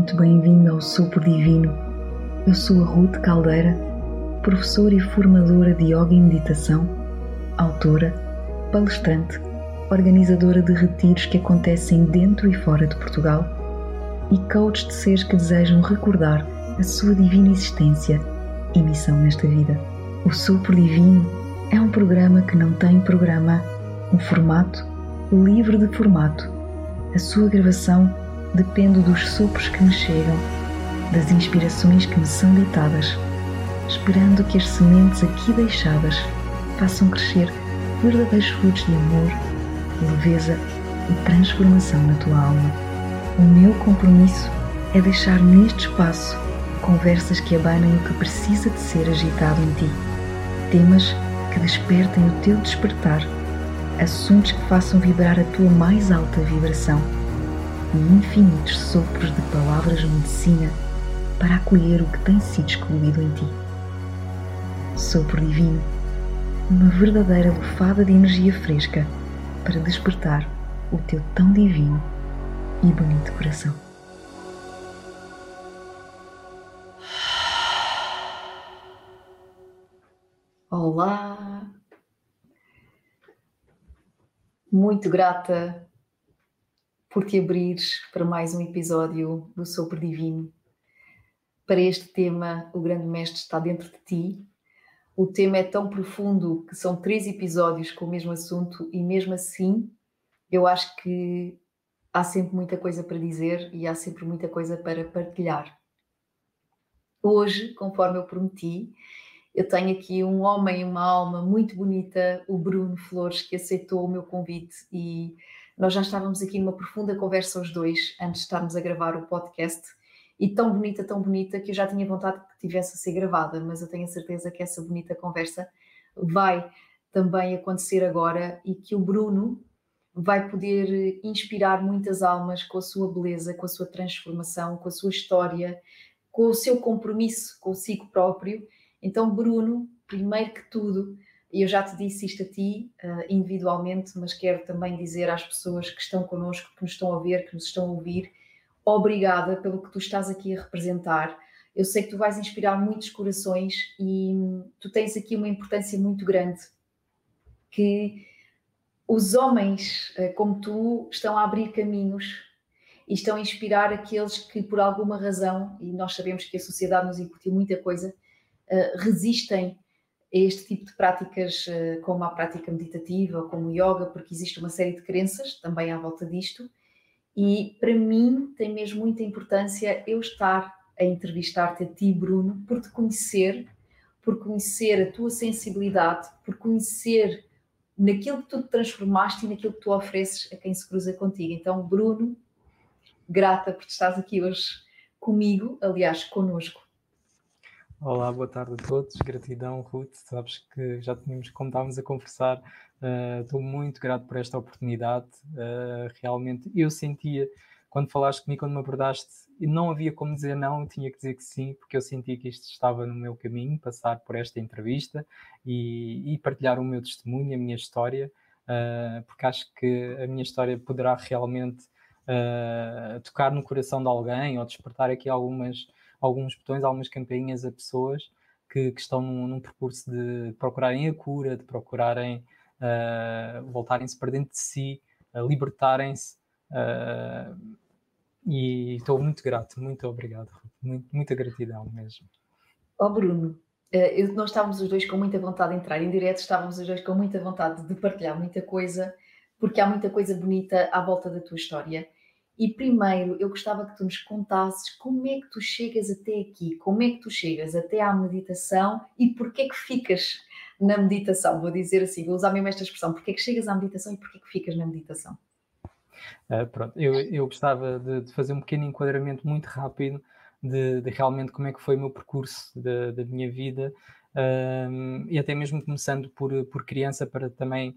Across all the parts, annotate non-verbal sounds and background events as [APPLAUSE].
muito bem-vindo ao Sopro Divino. Eu sou a Ruth Caldeira, professora e formadora de Yoga e Meditação, autora, palestrante, organizadora de retiros que acontecem dentro e fora de Portugal e coach de seres que desejam recordar a sua divina existência e missão nesta vida. O Sopro Divino é um programa que não tem programa, um formato livre de formato. A sua gravação depende dos sopros que me chegam, das inspirações que me são ditadas, esperando que as sementes aqui deixadas façam crescer verdadeiros frutos de amor, leveza e transformação na tua alma. O meu compromisso é deixar neste espaço conversas que abanem o que precisa de ser agitado em ti, temas que despertem o teu despertar, assuntos que façam vibrar a tua mais alta vibração e infinitos sopros de palavras de medicina para acolher o que tem sido excluído em ti. Sopro divino, uma verdadeira lufada de energia fresca para despertar o teu tão divino e bonito coração. Olá! Muito grata por te abrires para mais um episódio do Sopro Divino. Para este tema, o Grande Mestre está dentro de ti. O tema é tão profundo que são três episódios com o mesmo assunto e, mesmo assim, eu acho que há sempre muita coisa para dizer e há sempre muita coisa para partilhar. Hoje, conforme eu prometi, eu tenho aqui um homem e uma alma muito bonita, o Bruno Flores, que aceitou o meu convite e nós já estávamos aqui numa profunda conversa os dois antes de estarmos a gravar o podcast e tão bonita, tão bonita que eu já tinha vontade que tivesse a ser gravada, mas eu tenho a certeza que essa bonita conversa vai também acontecer agora e que o Bruno vai poder inspirar muitas almas com a sua beleza, com a sua transformação, com a sua história, com o seu compromisso consigo próprio. Então, Bruno, primeiro que tudo, e eu já te disse isto a ti uh, individualmente, mas quero também dizer às pessoas que estão connosco, que nos estão a ver, que nos estão a ouvir, obrigada pelo que tu estás aqui a representar. Eu sei que tu vais inspirar muitos corações e tu tens aqui uma importância muito grande que os homens uh, como tu estão a abrir caminhos e estão a inspirar aqueles que por alguma razão, e nós sabemos que a sociedade nos incutiu muita coisa, uh, resistem este tipo de práticas, eh, como a prática meditativa, como o yoga, porque existe uma série de crenças também à volta disto. E para mim tem mesmo muita importância eu estar a entrevistar-te a ti, Bruno, por te conhecer, por conhecer a tua sensibilidade, por conhecer naquilo que tu te transformaste e naquilo que tu ofereces a quem se cruza contigo. Então, Bruno, grata por estás aqui hoje comigo, aliás, conosco. Olá, boa tarde a todos. Gratidão, Ruth. Sabes que já tínhamos, como estávamos a conversar, uh, estou muito grato por esta oportunidade. Uh, realmente, eu sentia, quando falaste comigo, quando me abordaste, não havia como dizer não, tinha que dizer que sim, porque eu sentia que isto estava no meu caminho, passar por esta entrevista e, e partilhar o meu testemunho, a minha história, uh, porque acho que a minha história poderá realmente tocar no coração de alguém ou despertar aqui algumas alguns botões, algumas campainhas a pessoas que, que estão num, num, percurso de procurarem a cura, de procurarem uh, voltarem-se para dentro de si, libertarem-se. Uh, e estou muito grato, muito obrigado, muito, muita gratidão mesmo. Ó oh Bruno, eu, nós estávamos os dois com muita vontade de entrar em direto, estávamos os dois com muita vontade de partilhar muita coisa, porque há muita coisa bonita à volta da tua história. E primeiro eu gostava que tu nos contasses como é que tu chegas até aqui, como é que tu chegas até à meditação e porquê é que ficas na meditação. Vou dizer assim, vou usar mesmo esta expressão, porquê é que chegas à meditação e porquê é que ficas na meditação. Uh, pronto, eu, eu gostava de, de, fazer um pequeno enquadramento muito rápido de, de, realmente como é que foi o meu percurso da, da minha vida uh, e até mesmo começando por, por criança para também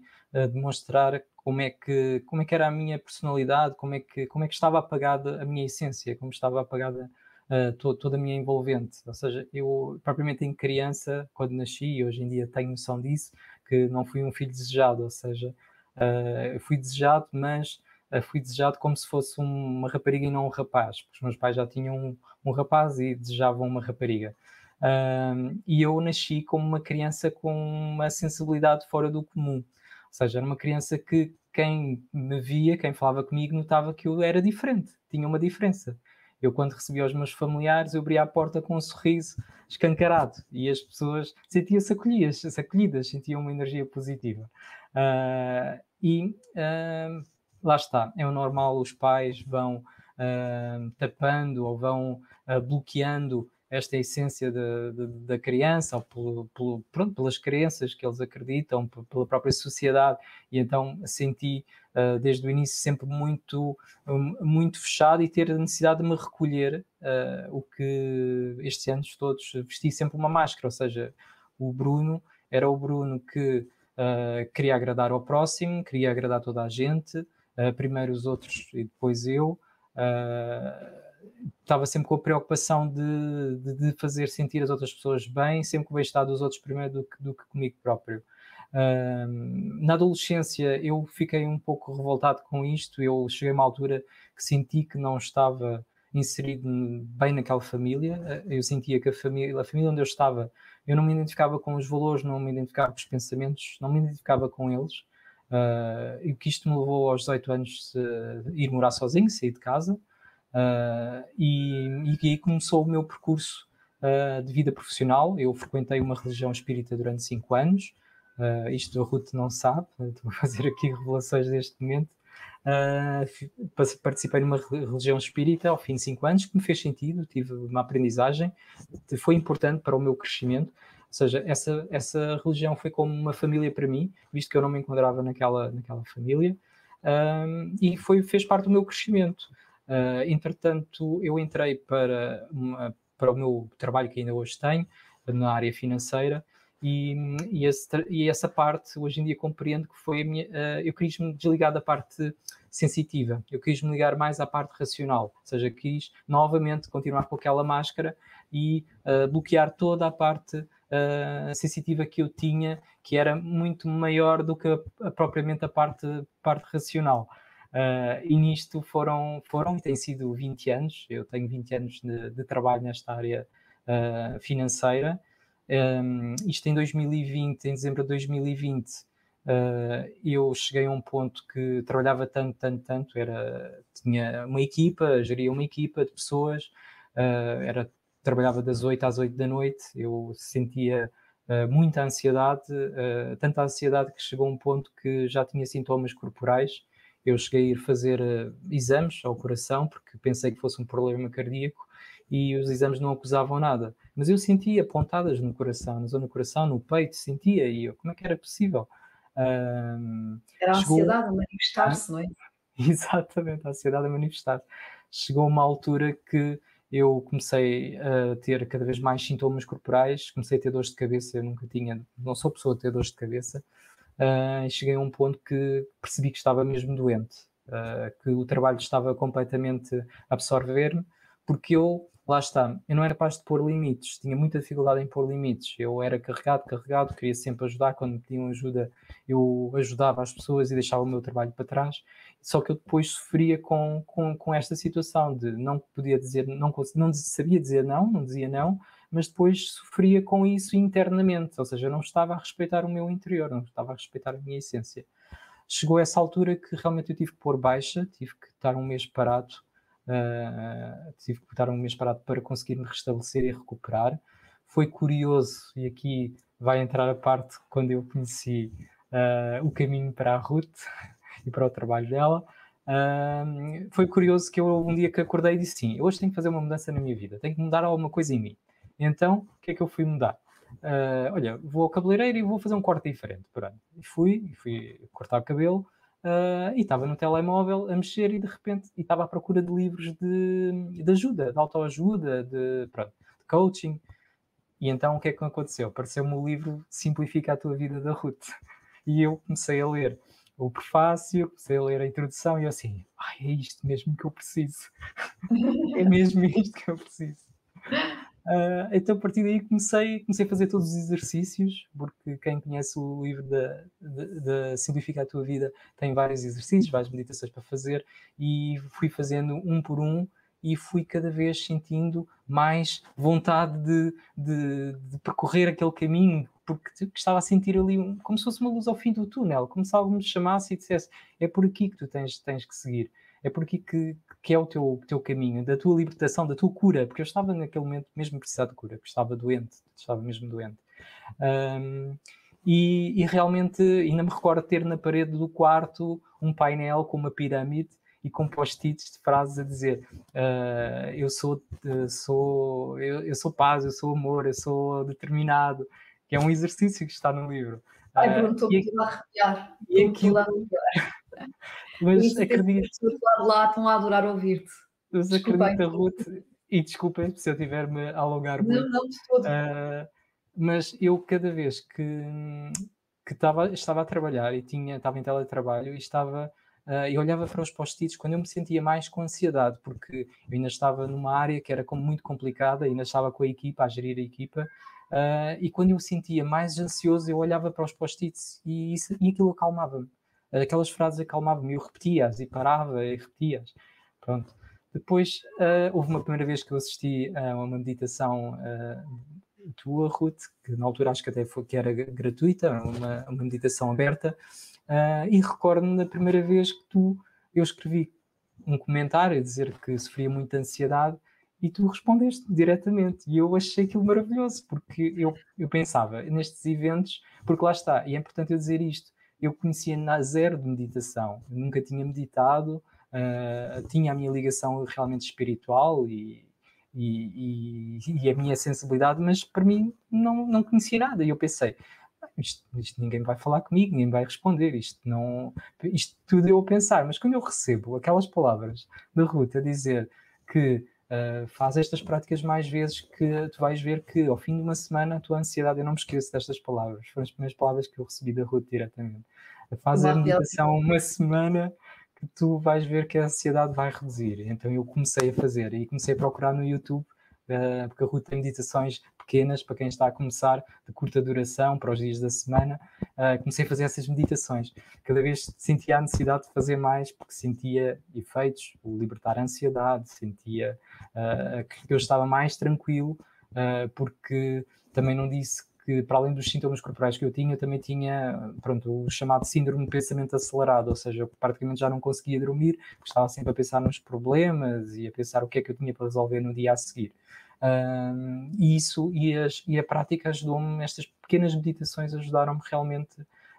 demonstrar como é que como é que era a minha personalidade, como é que como é que estava apagada a minha essência, como estava apagada uh, to, toda a minha envolvente. Ou seja, eu propriamente em criança, quando nasci, e hoje em dia tenho noção disso, que não fui um filho desejado, ou seja, uh, fui desejado, mas uh, fui desejado como se fosse uma rapariga e não um rapaz, porque os meus pais já tinham um, um rapaz e desejavam uma rapariga. Uh, e eu nasci como uma criança com uma sensibilidade fora do comum, seja, era uma criança que quem me via, quem falava comigo, notava que eu era diferente, tinha uma diferença. Eu, quando recebia os meus familiares, eu abria a porta com um sorriso escancarado e as pessoas sentiam-se acolhidas, acolhidas, sentiam uma energia positiva. Uh, e uh, lá está, é o normal, os pais vão uh, tapando ou vão bloqueando esta essência de, de, da criança, ou pelo, pelo, pronto, pelas crenças que eles acreditam, pela própria sociedade, e então senti uh, desde o início sempre muito, um, muito fechado e ter a necessidade de me recolher, uh, o que estes anos todos vesti sempre uma máscara, ou seja, o Bruno era o Bruno que uh, queria agradar ao próximo, queria agradar toda a gente, primeiro os outros e depois eu. Uh, estava sempre com a preocupação de, de, de, fazer sentir as outras pessoas bem, sempre com o bem-estar dos outros primeiro do que, do que comigo próprio. Uh, na adolescência eu fiquei um pouco revoltado com isto, eu cheguei a uma altura que senti que não estava inserido bem naquela família, eu sentia que a família, a família onde eu estava, eu não me identificava com os valores, não me identificava com os pensamentos, não me identificava com eles, uh, e que isto me levou aos 18 anos a ir morar sozinho, sair de casa, Uh, e, e aí começou o meu percurso uh, de vida profissional. Eu frequentei uma religião espírita durante cinco anos. Uh, isto a Ruth não sabe, [LAUGHS] estou a fazer aqui revelações deste momento. participei numa religião espírita ao fim de cinco anos, que me fez sentido, tive uma aprendizagem, foi importante para o meu crescimento. Ou seja, essa, essa religião foi como uma família para mim, visto que eu não me encontrava naquela, naquela família, e foi, fez parte do meu crescimento. Uh, entretanto, eu entrei para, uma, para o meu trabalho que ainda hoje tenho, na área financeira, e, e, esse, e essa parte hoje em dia compreendo que foi a minha. Uh, eu quis me desligar da parte sensitiva, eu quis me ligar mais à parte racional, ou seja, quis novamente continuar com aquela máscara e uh, bloquear toda a parte uh, sensitiva que eu tinha, que era muito maior do que a, a, propriamente a parte, parte racional. Uh, e nisto foram, foram e têm sido 20 anos, eu tenho 20 anos de, de trabalho nesta área uh, financeira. Um, isto em 2020, em dezembro de 2020, uh, ah, eu cheguei a um ponto que trabalhava tanto, tanto, tanto, era, tinha uma equipa, geria uma equipa de pessoas, era, trabalhava das 8 às 8 da noite, eu sentia muita ansiedade, tanta ansiedade que chegou a um ponto que já tinha sintomas corporais, eu cheguei a ir fazer uh, exames ao coração porque pensei que fosse um problema cardíaco e os exames não acusavam nada. Mas eu sentia pontadas no coração, na zona do coração, no peito, sentia, e eu, como é que era possível? Uh, era a chegou... ansiedade a manifestar-se, não é? [LAUGHS] Exatamente, a ansiedade a manifestar-se. Chegou uma altura que eu comecei a ter cada vez mais sintomas corporais, comecei a ter dores de cabeça, eu nunca tinha, não sou pessoa a ter dores de cabeça, uh, cheguei a um ponto que percebi que estava mesmo doente, uh, que o trabalho estava completamente a absorver-me, porque eu, lá está, eu não era capaz de pôr limites, tinha muita dificuldade em pôr limites. Eu era carregado, carregado, queria sempre ajudar, quando me pediam ajuda, eu ajudava as pessoas e deixava o meu trabalho para trás. Só que eu depois sofria com, com, com esta situação de não podia dizer, não, não sabia dizer não, não dizia não, mas depois sofria com isso internamente, ou seja, não estava a respeitar o meu interior, não estava a respeitar a minha essência. Chegou essa altura que realmente eu tive que pôr baixa, tive que estar um mês parado, uh, tive que estar um mês parado para conseguir me restabelecer e recuperar. Foi curioso, e aqui vai entrar a parte quando eu conheci uh, o caminho para a Ruth [LAUGHS] e para o trabalho dela. Uh, foi curioso que eu um dia que acordei disse sim, hoje tenho que fazer uma mudança na minha vida, tenho que mudar alguma coisa em mim. Então, o que é que eu fui mudar? Uh, olha, vou ao cabeleireiro e vou fazer um corte diferente. Pronto. E fui, fui cortar o cabelo uh, e estava no telemóvel a mexer e de repente estava à procura de livros de, de ajuda, de autoajuda, de, pronto, de coaching. E então o que é que aconteceu? Apareceu-me o livro Simplifica a Tua Vida da Ruth. E eu comecei a ler o prefácio, comecei a ler a introdução e eu assim, ai, é isto mesmo que eu preciso. [LAUGHS] é mesmo isto que eu preciso. Uh, então, a partir daí, comecei, comecei a fazer todos os exercícios, porque quem conhece o livro da, da, Simplifica a Tua Vida tem vários exercícios, várias meditações para fazer, e fui fazendo um por um e fui cada vez sentindo mais vontade de, de, de percorrer aquele caminho, porque estava a sentir ali um, como se fosse uma luz ao fim do túnel, como se algo me chamasse e dissesse: é por aqui que tu tens, tens que seguir é por aqui que, que é o teu, teu caminho, da tua libertação, da tua cura, porque eu estava naquele momento mesmo precisar de cura, porque estava doente, estava mesmo doente. Um, e, e, realmente ainda me recordo ter na parede do quarto um painel com uma pirâmide e com post-its de frases a dizer uh, eu sou, uh, sou eu, eu, sou paz, eu sou amor, eu sou determinado, que é um exercício que está no livro. Ai, pronto, estou a arrepiar. E aquilo, [LAUGHS] mas acredito. As pessoas lá estão a adorar ouvir-te. Mas acredita, Ruth, e desculpem se eu tiver-me a alongar muito. Não, não, de todo. Uh, mas eu, cada vez que, que estava, estava a trabalhar e tinha, estava em teletrabalho e estava. Uh, eu olhava para os post-its quando eu me sentia mais com ansiedade, porque eu ainda estava numa área que era como muito complicada, ainda estava com a equipa, a gerir a equipa, uh, e quando eu sentia mais ansioso, eu olhava para os post-its e, isso, e aquilo acalmava-me aquelas frases acalmavam-me, eu repetia-as e parava e repetia-as. Pronto. Depois, uh, houve uma primeira vez que eu assisti a uma meditação uh, tua, Ruth, que na altura acho que até foi que era gratuita, uma, uma meditação aberta, uh, e recordo-me da primeira vez que tu, eu escrevi um comentário a dizer que sofria muita ansiedade e tu respondeste diretamente. E eu achei aquilo maravilhoso, porque eu, eu pensava nestes eventos, porque lá está, e é importante eu dizer isto, eu conhecia na zero de meditação, eu nunca tinha meditado, uh, tinha a minha ligação realmente espiritual e, e, e, e, a minha sensibilidade, mas para mim não, não conhecia nada. E eu pensei, ah, isto, isto, ninguém vai falar comigo, ninguém vai responder, isto não. Isto tudo eu a pensar, mas quando eu recebo aquelas palavras da Ruth a dizer que Uh, faz estas práticas mais vezes que tu vais ver que ao fim de uma semana a tua ansiedade, eu não me esqueço destas palavras, foram as primeiras palavras que eu recebi da Ruth diretamente. Faz a meditação uma semana que tu vais ver que a ansiedade vai reduzir. Então eu comecei a fazer e comecei a procurar no YouTube, uh, porque a Ruth tem meditações pequenas para quem está a começar, de curta duração, para os dias da semana. Uh, comecei a fazer essas meditações. Cada vez sentia a necessidade de fazer mais, porque sentia efeitos, o libertar a ansiedade, sentia uh, que eu estava mais tranquilo, porque também não disse que para além dos sintomas corporais que eu tinha, eu também tinha pronto, o chamado síndrome de pensamento acelerado, ou seja, eu praticamente já não conseguia dormir, estava sempre a pensar nos problemas e a pensar o que é que eu tinha para resolver no dia a seguir. Um, e isso e, as, e a prática ajudou-me, estas pequenas meditações ajudaram-me realmente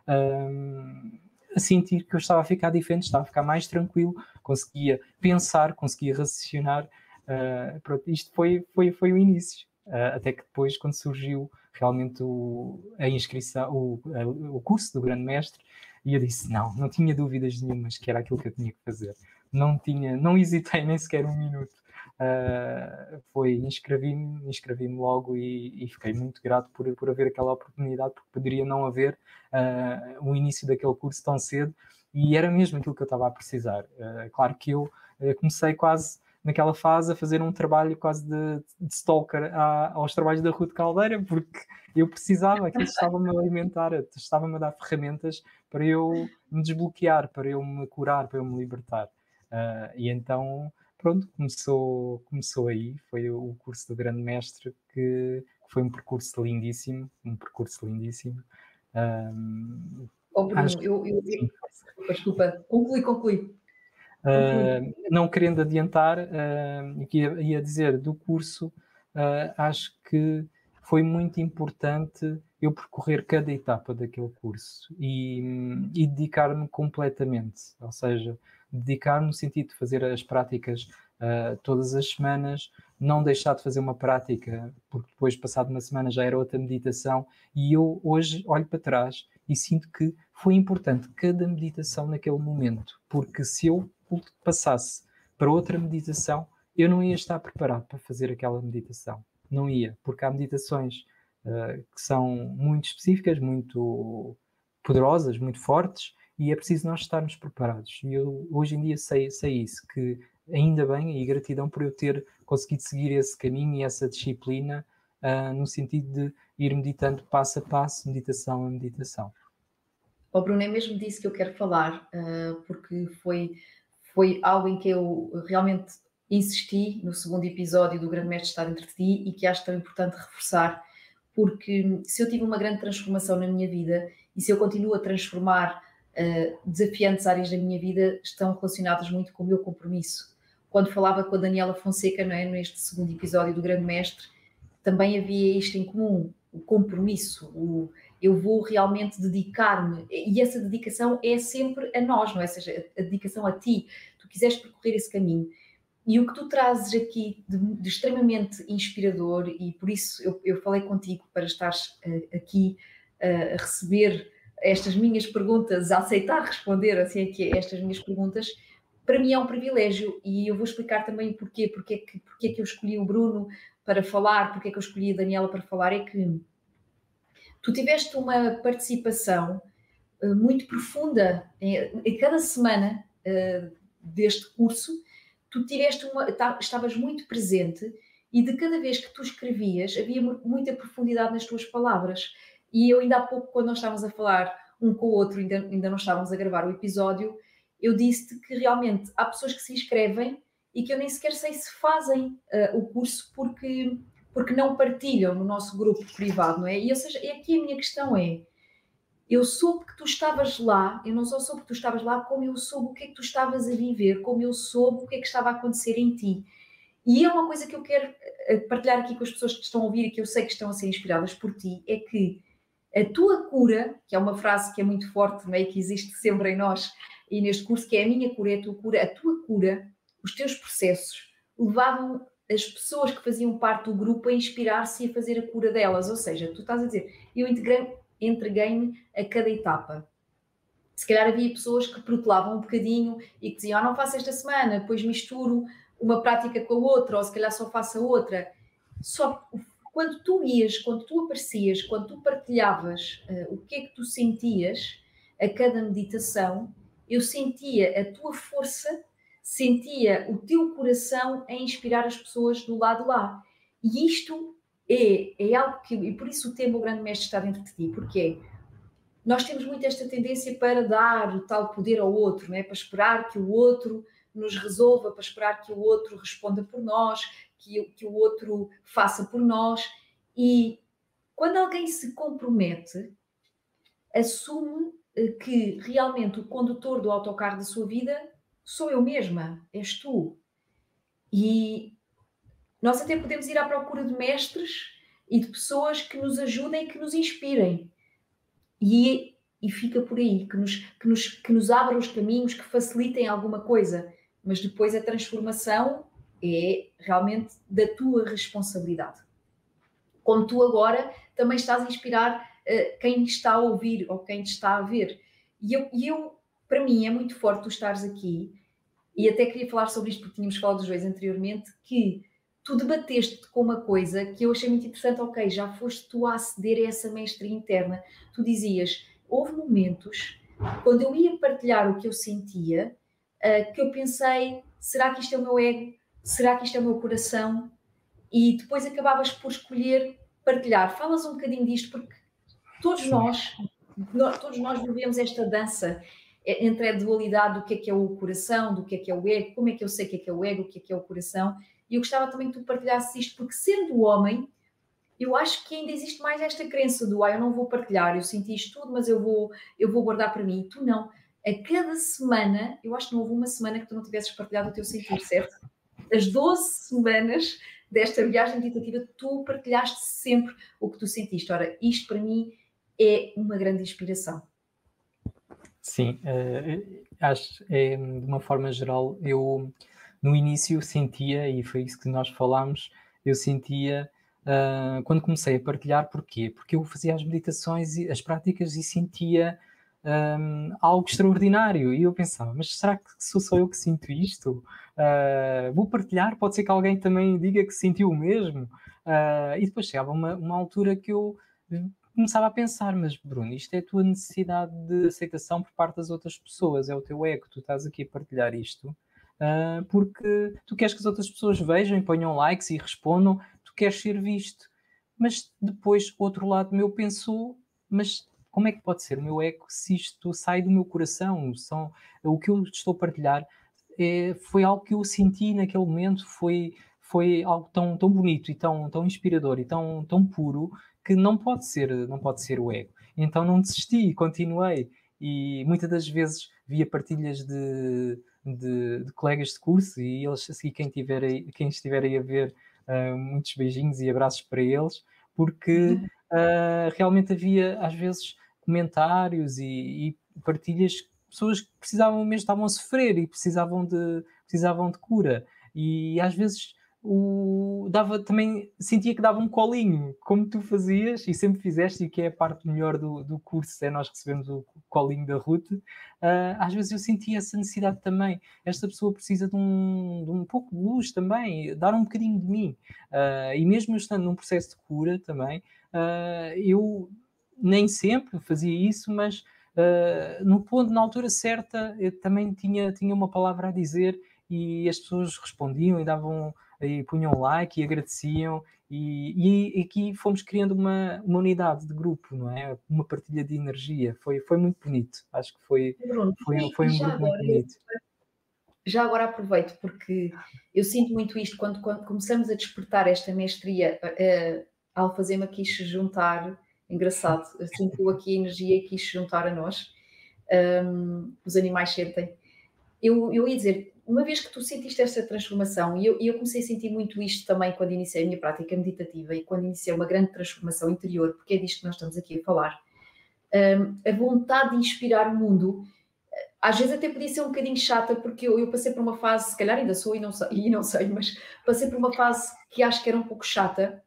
um, a sentir que eu estava a ficar diferente, estava a ficar mais tranquilo, conseguia pensar, conseguia raciocinar. Uh, pronto, isto foi, foi, foi o início. Uh, até que depois, quando surgiu realmente o, a inscrição, o, a, o curso do Grande Mestre, e eu disse: não, não tinha dúvidas nenhumas que era aquilo que eu tinha que fazer. Não tinha, não hesitei nem sequer um minuto. Uh, foi inscrevi-me, inscrevi-me logo e, e, fiquei muito grato por, por haver aquela oportunidade, porque poderia não haver uh, o início daquele curso tão cedo e era mesmo aquilo que eu estava a precisar. Uh, claro que eu comecei quase naquela fase a fazer um trabalho quase de, de stalker aos trabalhos da Ruth Caldeira, porque eu precisava, aquilo estava-me a alimentar, estava-me a dar ferramentas para eu me desbloquear, para eu me curar, para eu me libertar. Uh, e então, pronto, começou, começou aí, foi o curso do Grande Mestre, que, que foi um percurso lindíssimo, um percurso lindíssimo. Um, oh, Bruno, acho... eu, eu, desculpa, conclui, conclui. Uh, não querendo adiantar, uh, ia, ia dizer do curso, uh, acho que foi muito importante eu percorrer cada etapa daquele curso e, e dedicar-me completamente, ou seja, dedicar-me no sentido de fazer as práticas uh, todas as semanas, não deixar de fazer uma prática, porque depois, passado uma semana, já era outra meditação, e eu hoje olho para trás e sinto que foi importante cada meditação naquele momento, porque se eu passasse para outra meditação, eu não ia estar preparado para fazer aquela meditação. Não ia, porque há meditações uh, que são muito específicas, muito poderosas, muito fortes, e é preciso nós estarmos preparados. E eu hoje em dia sei, sei isso, que ainda bem, e gratidão por eu ter conseguido seguir esse caminho e essa disciplina uh, no sentido de ir meditando passo a passo, meditação a meditação. O Bruno é mesmo disso que eu quero falar, uh, porque foi, foi algo em que eu realmente insisti no segundo episódio do Grande Mestre Estar Entre Ti e que acho tão importante reforçar, porque se eu tive uma grande transformação na minha vida e se eu continuo a transformar uh, desafiantes áreas da minha vida, estão relacionadas muito com o meu compromisso. Quando falava com a Daniela Fonseca, não é, neste segundo episódio do Grande Mestre, também havia isto em comum, o compromisso, o eu vou realmente dedicar-me, e essa dedicação é sempre a nós, não é? Ou seja, a dedicação a ti, tu quiseres percorrer esse caminho. E o que tu trazes aqui de, de extremamente inspirador, e por isso eu, eu falei contigo para estares uh, aqui uh, a receber estas minhas perguntas, a aceitar responder assim aqui estas minhas perguntas, para mim é um privilégio e eu vou explicar também porquê, porque é que, porque é que eu escolhi o Bruno para falar, porque é que eu escolhi a Daniela para falar, é que tu tiveste uma participação uh, muito profunda em, cada semana uh, deste curso, tu tiveste uma, estavas muito presente e de cada vez que tu escrevias havia muita profundidade nas tuas palavras. E eu ainda há pouco, quando nós estávamos a falar um com o outro, ainda, ainda não estávamos a gravar o episódio, eu disse-te que realmente há pessoas que se inscrevem e que eu nem sequer sei se fazem uh, o curso porque porque não partilham no nosso grupo privado, não é? E ou seja, aqui a minha questão é: eu soube que tu estavas lá, eu não só soube que tu estavas lá, como eu soube o que é que tu estavas a viver, como eu soube o que é que estava a acontecer em ti. E é uma coisa que eu quero eh, partilhar aqui com as pessoas que estão a ouvir e que eu sei que estão a ser inspiradas por ti, é que a tua cura, que é uma frase que é muito forte, não é? que existe sempre em nós e neste curso, que é a minha cura, é a tua cura, a tua cura, os teus processos levavam as pessoas que faziam parte do grupo a inspirar-se e a fazer a cura delas. Ou seja, tu estás a dizer, eu entreguei-me a cada etapa. Se calhar havia pessoas que protelavam um bocadinho e que diziam, ah, não faço esta semana, depois misturo uma prática com a outra, ou se calhar só faço a outra. Só quando tu ias, quando tu aparecias, quando tu partilhavas uh, o que é que tu sentias a cada meditação, eu sentia a tua força sentia o teu coração a inspirar as pessoas do lado lá. E isto é, é algo que, e por isso o tema O Grande Mestre está dentro de ti, porque é, nós temos muito esta tendência para dar o tal poder ao outro, não é? para esperar que o outro nos resolva, para esperar que o outro responda por nós, que, que o outro faça por nós. E quando alguém se compromete, assume eh, que realmente o condutor do autocarro da sua vida sou eu mesma, és tu. E nós até podemos ir à procura de mestres e de pessoas que nos ajudem que nos inspirem. E, e fica por aí, que nos, que, nos, que nos abram os caminhos, que facilitem alguma coisa. Mas depois a transformação é realmente da tua responsabilidade. Como tu agora também estás a inspirar uh, quem está a ouvir ou quem te está a ver. E eu, e eu para mim é muito forte tu estares aqui e até queria falar sobre isto porque tínhamos falado dos dois anteriormente, que tu debateste com uma coisa que eu achei muito interessante, ok, já foste tu a aceder a essa mestre interna. Tu dizias, houve momentos, quando eu ia partilhar o que eu sentia, uh, que eu pensei, será que isto é o meu ego? Será que isto é o meu coração? E depois acabavas por escolher partilhar. Falas um bocadinho disto, porque todos nós, nós todos nós vivemos esta dança entre a dualidade do que é que é o coração, do que é que é o ego, como é que eu sei o que é que é o ego, o que é que é o coração. E eu gostava também que tu partilhasses isto, porque sendo homem, eu acho que ainda existe mais esta crença do ah, eu não vou partilhar, eu senti isto tudo, mas eu vou, eu vou guardar para mim. E tu não. A cada semana, eu acho que não houve uma semana que tu não tivesses partilhado o teu sentir, certo? As 12 semanas desta viagem meditativa, tu partilhaste sempre o que tu sentiste. Ora, isto para mim é uma grande inspiração. Sim, uh, acho é, de uma forma geral, eu no início sentia, e foi isso que nós falámos, eu sentia uh, quando comecei a partilhar, porquê? Porque eu fazia as meditações e as práticas e sentia um, algo extraordinário. E eu pensava, mas será que sou só eu que sinto isto? Uh, vou partilhar, pode ser que alguém também diga que sentiu o mesmo. Uh, e depois chegava uma, uma altura que eu começava a pensar, mas Bruno, isto é a tua necessidade de aceitação por parte das outras pessoas, é o teu ego, tu estás aqui a partilhar isto. uh, porque tu queres que as outras pessoas vejam e ponham likes e respondam, tu queres ser visto. Mas depois, outro lado meu pensou, mas como é que pode ser o meu eco se isto sai do meu coração? São, o que eu estou a partilhar é, foi algo que eu senti naquele momento, foi, foi algo tão, tão bonito e tão, tão inspirador e tão, tão puro que não pode ser, não pode ser o ego. Então não desisti, continuei e muitas das vezes via partilhas de, de, de colegas de curso e eles, assim, quem, tiver aí, quem estiver aí a ver, uh, muitos beijinhos e abraços para eles, porque uh, realmente havia às vezes comentários e, e partilhas pessoas que precisavam mesmo, estavam a sofrer e precisavam de, precisavam de cura. E às vezes o, dava também sentia que dava um colinho, como tu fazias e sempre fizeste, e que é a parte melhor do, do curso, é nós recebemos o colinho da Ruth. Uh, às vezes eu sentia essa necessidade também. Esta pessoa precisa de um, de um pouco de luz também, dar um bocadinho de mim. Uh, e mesmo estando num processo de cura também, uh, eu nem sempre fazia isso, mas no ponto, na altura certa, eu também tinha, tinha uma palavra a dizer e as pessoas respondiam e davam e punham like e agradeciam e, e aqui fomos criando uma, uma unidade de grupo, não é? Uma partilha de energia, foi, foi muito bonito, acho que foi, foi, foi um grupo muito bonito. Já agora aproveito, porque eu sinto muito isto quando, quando começamos a despertar esta mestria, uh, uh, Alfazema quis se juntar engraçado, sentiu aqui a energia e quis se juntar a nós. Um, os animais sentem. Eu, eu ia dizer, uma vez que tu sentiste esta transformação, e eu, eu, comecei a sentir muito isto também quando iniciei a minha prática meditativa e quando iniciei uma grande transformação interior, porque é disto que nós estamos aqui a falar, um, a vontade de inspirar o mundo, às vezes até podia ser um bocadinho chata, porque eu, eu passei por uma fase, se calhar ainda sou e não, sei, e não sei, mas passei por uma fase que acho que era um pouco chata,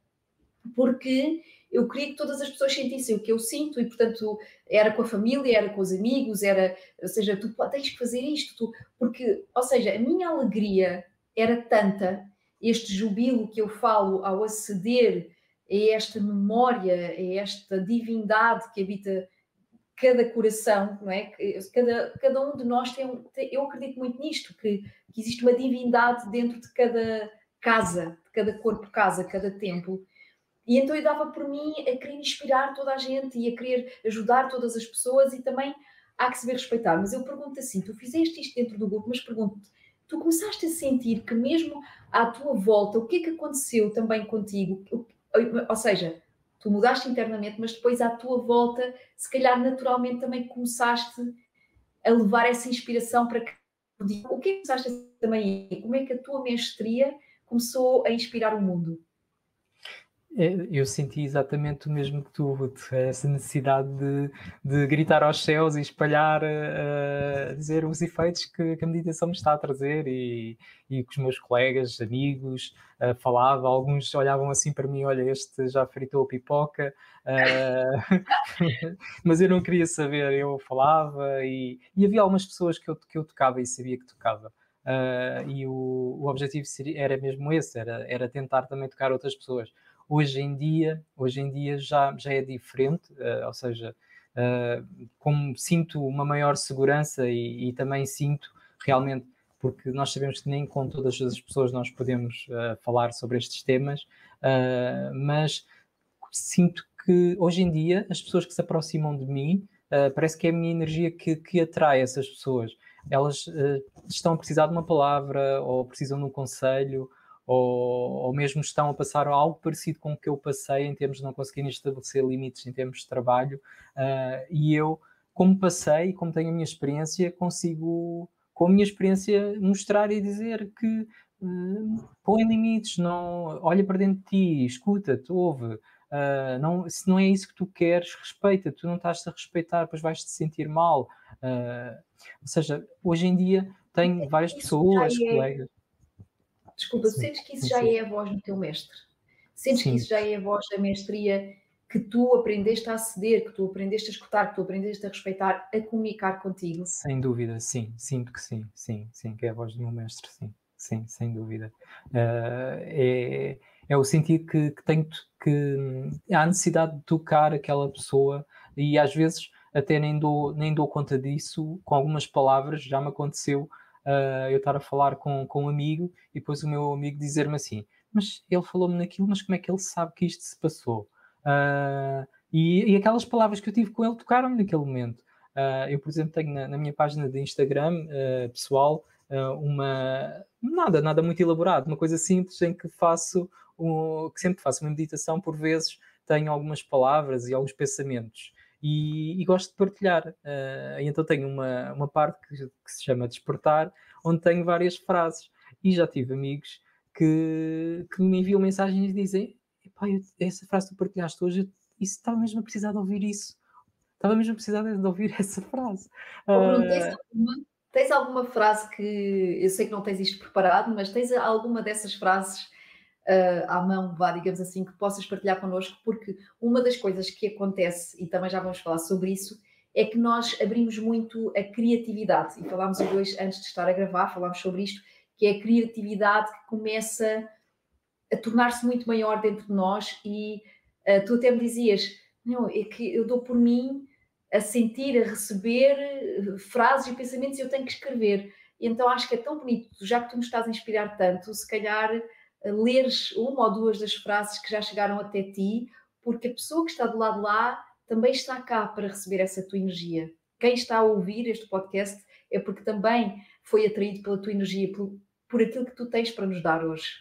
porque eu queria que todas as pessoas sentissem o que eu sinto e, portanto, era com a família, era com os amigos, era, ou seja, tu tens que fazer isto, tu, porque, ou seja, a minha alegria era tanta, este jubilo que eu falo ao aceder a esta memória, a esta divindade que habita cada coração, não é? Cada, cada um de nós tem, um, eu acredito muito nisto, que, que existe uma divindade dentro de cada casa, de cada corpo casa, cada templo. E então eu dava por mim a querer inspirar toda a gente e a querer ajudar todas as pessoas e também há que saber respeitar. Mas eu pergunto assim: tu fizeste isto dentro do grupo, mas pergunto-te, tu começaste a sentir que mesmo à tua volta, o que é que aconteceu também contigo? Ou seja, tu mudaste internamente, mas depois à tua volta, se calhar naturalmente também começaste a levar essa inspiração para que. O que é que começaste a também? Como é que a tua mestria começou a inspirar o mundo? É, eu senti exatamente o mesmo que tu, essa necessidade de, de gritar aos céus e espalhar, uh, dizer os efeitos que, que, a meditação me está a trazer e, e com os meus colegas, amigos, uh, falava, alguns olhavam assim para mim, olha, este já fritou a pipoca, uh, [LAUGHS] mas eu não queria saber, eu falava e, e, havia algumas pessoas que eu, que eu tocava e sabia que tocava. e o, o objetivo seria, era mesmo esse, era, era tentar também tocar outras pessoas Hoje em dia, hoje em dia já, já é diferente, uh, ou seja, uh, como sinto uma maior segurança e, e, também sinto realmente, porque nós sabemos que nem com todas as pessoas nós podemos uh, falar sobre estes temas, mas sinto que hoje em dia as pessoas que se aproximam de mim, parece que é a minha energia que, que atrai essas pessoas. Elas estão a precisar de uma palavra ou precisam de um conselho ou, ou mesmo estão a passar algo parecido com o que eu passei em termos de não conseguirem estabelecer limites em termos de trabalho, uh, e eu, como passei, como tenho a minha experiência, consigo, com a minha experiência, mostrar e dizer que uh, põe limites, não, olha para dentro de ti, escuta-te, ouve. Uh, não, se não é isso que tu queres, respeita, tu não estás a respeitar, depois vais-te sentir mal. Uh, ou seja, hoje em dia tenho várias pessoas, é colegas. Desculpa, sim, sentes que isso sim. já é a voz do teu mestre? Sentes sim. que isso já é a voz da mestria que tu aprendeste a aceder, que tu aprendeste a escutar, que tu aprendeste a respeitar, a comunicar contigo? Sem dúvida, sim. Sinto que sim, sim, sim, que é a voz do meu mestre, sim. Sim, sem dúvida. Uh, é, é o sentir que, que tenho que há necessidade de tocar aquela pessoa e às vezes até nem dou, nem dou conta disso com algumas palavras, já me aconteceu uh, eu estar a falar com, com um amigo e depois o meu amigo dizer-me assim: Mas ele falou-me naquilo, mas como é que ele sabe que isto se passou? Uh, e, e, aquelas palavras que eu tive com ele tocaram-me naquele momento. Uh, eu, por exemplo, tenho na, na minha página de Instagram pessoal uma nada, nada muito elaborado, uma coisa simples em que faço um, que sempre faço uma meditação, por vezes tenho algumas palavras e alguns pensamentos e, e gosto de partilhar. Uh, então tenho uma, uma parte que, que, se chama Despertar, onde tenho várias frases. E já tive amigos que, que me enviam mensagens e dizem: essa frase que tu partilhaste hoje, isso estava mesmo a precisar de ouvir isso. Estava mesmo a precisar de ouvir [LAUGHS] essa frase. Uh, tens, alguma, tens alguma frase que eu sei que não tens isto preparado, mas tens alguma dessas frases uh, à mão, vá, digamos assim, que possas partilhar connosco, porque uma das coisas que acontece, e também já vamos falar sobre isso, é que nós abrimos muito a criatividade, e falámos os dois antes de estar a gravar, falámos sobre isto, que é a criatividade que começa a tornar-se muito maior dentro de nós, e uh, tu até me dizias, não, é que eu dou por mim a sentir, a receber eh, frases e pensamentos e eu tenho que escrever. Então acho que é tão bonito, já que tu me estás a inspirar tanto, se calhar leres uma ou duas das frases que já chegaram até ti, porque a pessoa que está do lado lá também está cá para receber essa tua energia. Quem está a ouvir este podcast é porque também foi atraído pela tua energia, por, por aquilo que tu tens para nos dar hoje.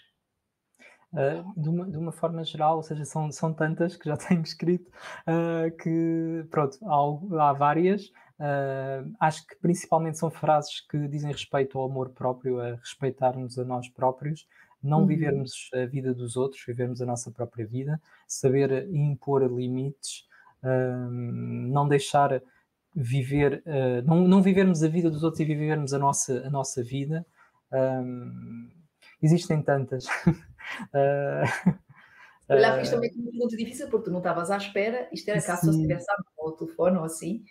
Uh, de, uma, de, uma, forma geral, ou seja, são, são tantas que já [LAUGHS] tenho escrito uh, que, pronto, há, há várias. Uh, acho que principalmente são frases que dizem respeito ao amor próprio, a respeitarmos a nós próprios, não uhum. vivermos a vida dos outros, vivermos a nossa própria vida, saber impor limites, uh, não deixar viver, uh, não, não vivermos a vida dos outros e vivermos a nossa, a nossa vida. Um, existem tantas. [LAUGHS] Olha, fiz também uma pergunta difícil porque tu não estavas à espera, isto era caso se tivesse ao telefone ou assim.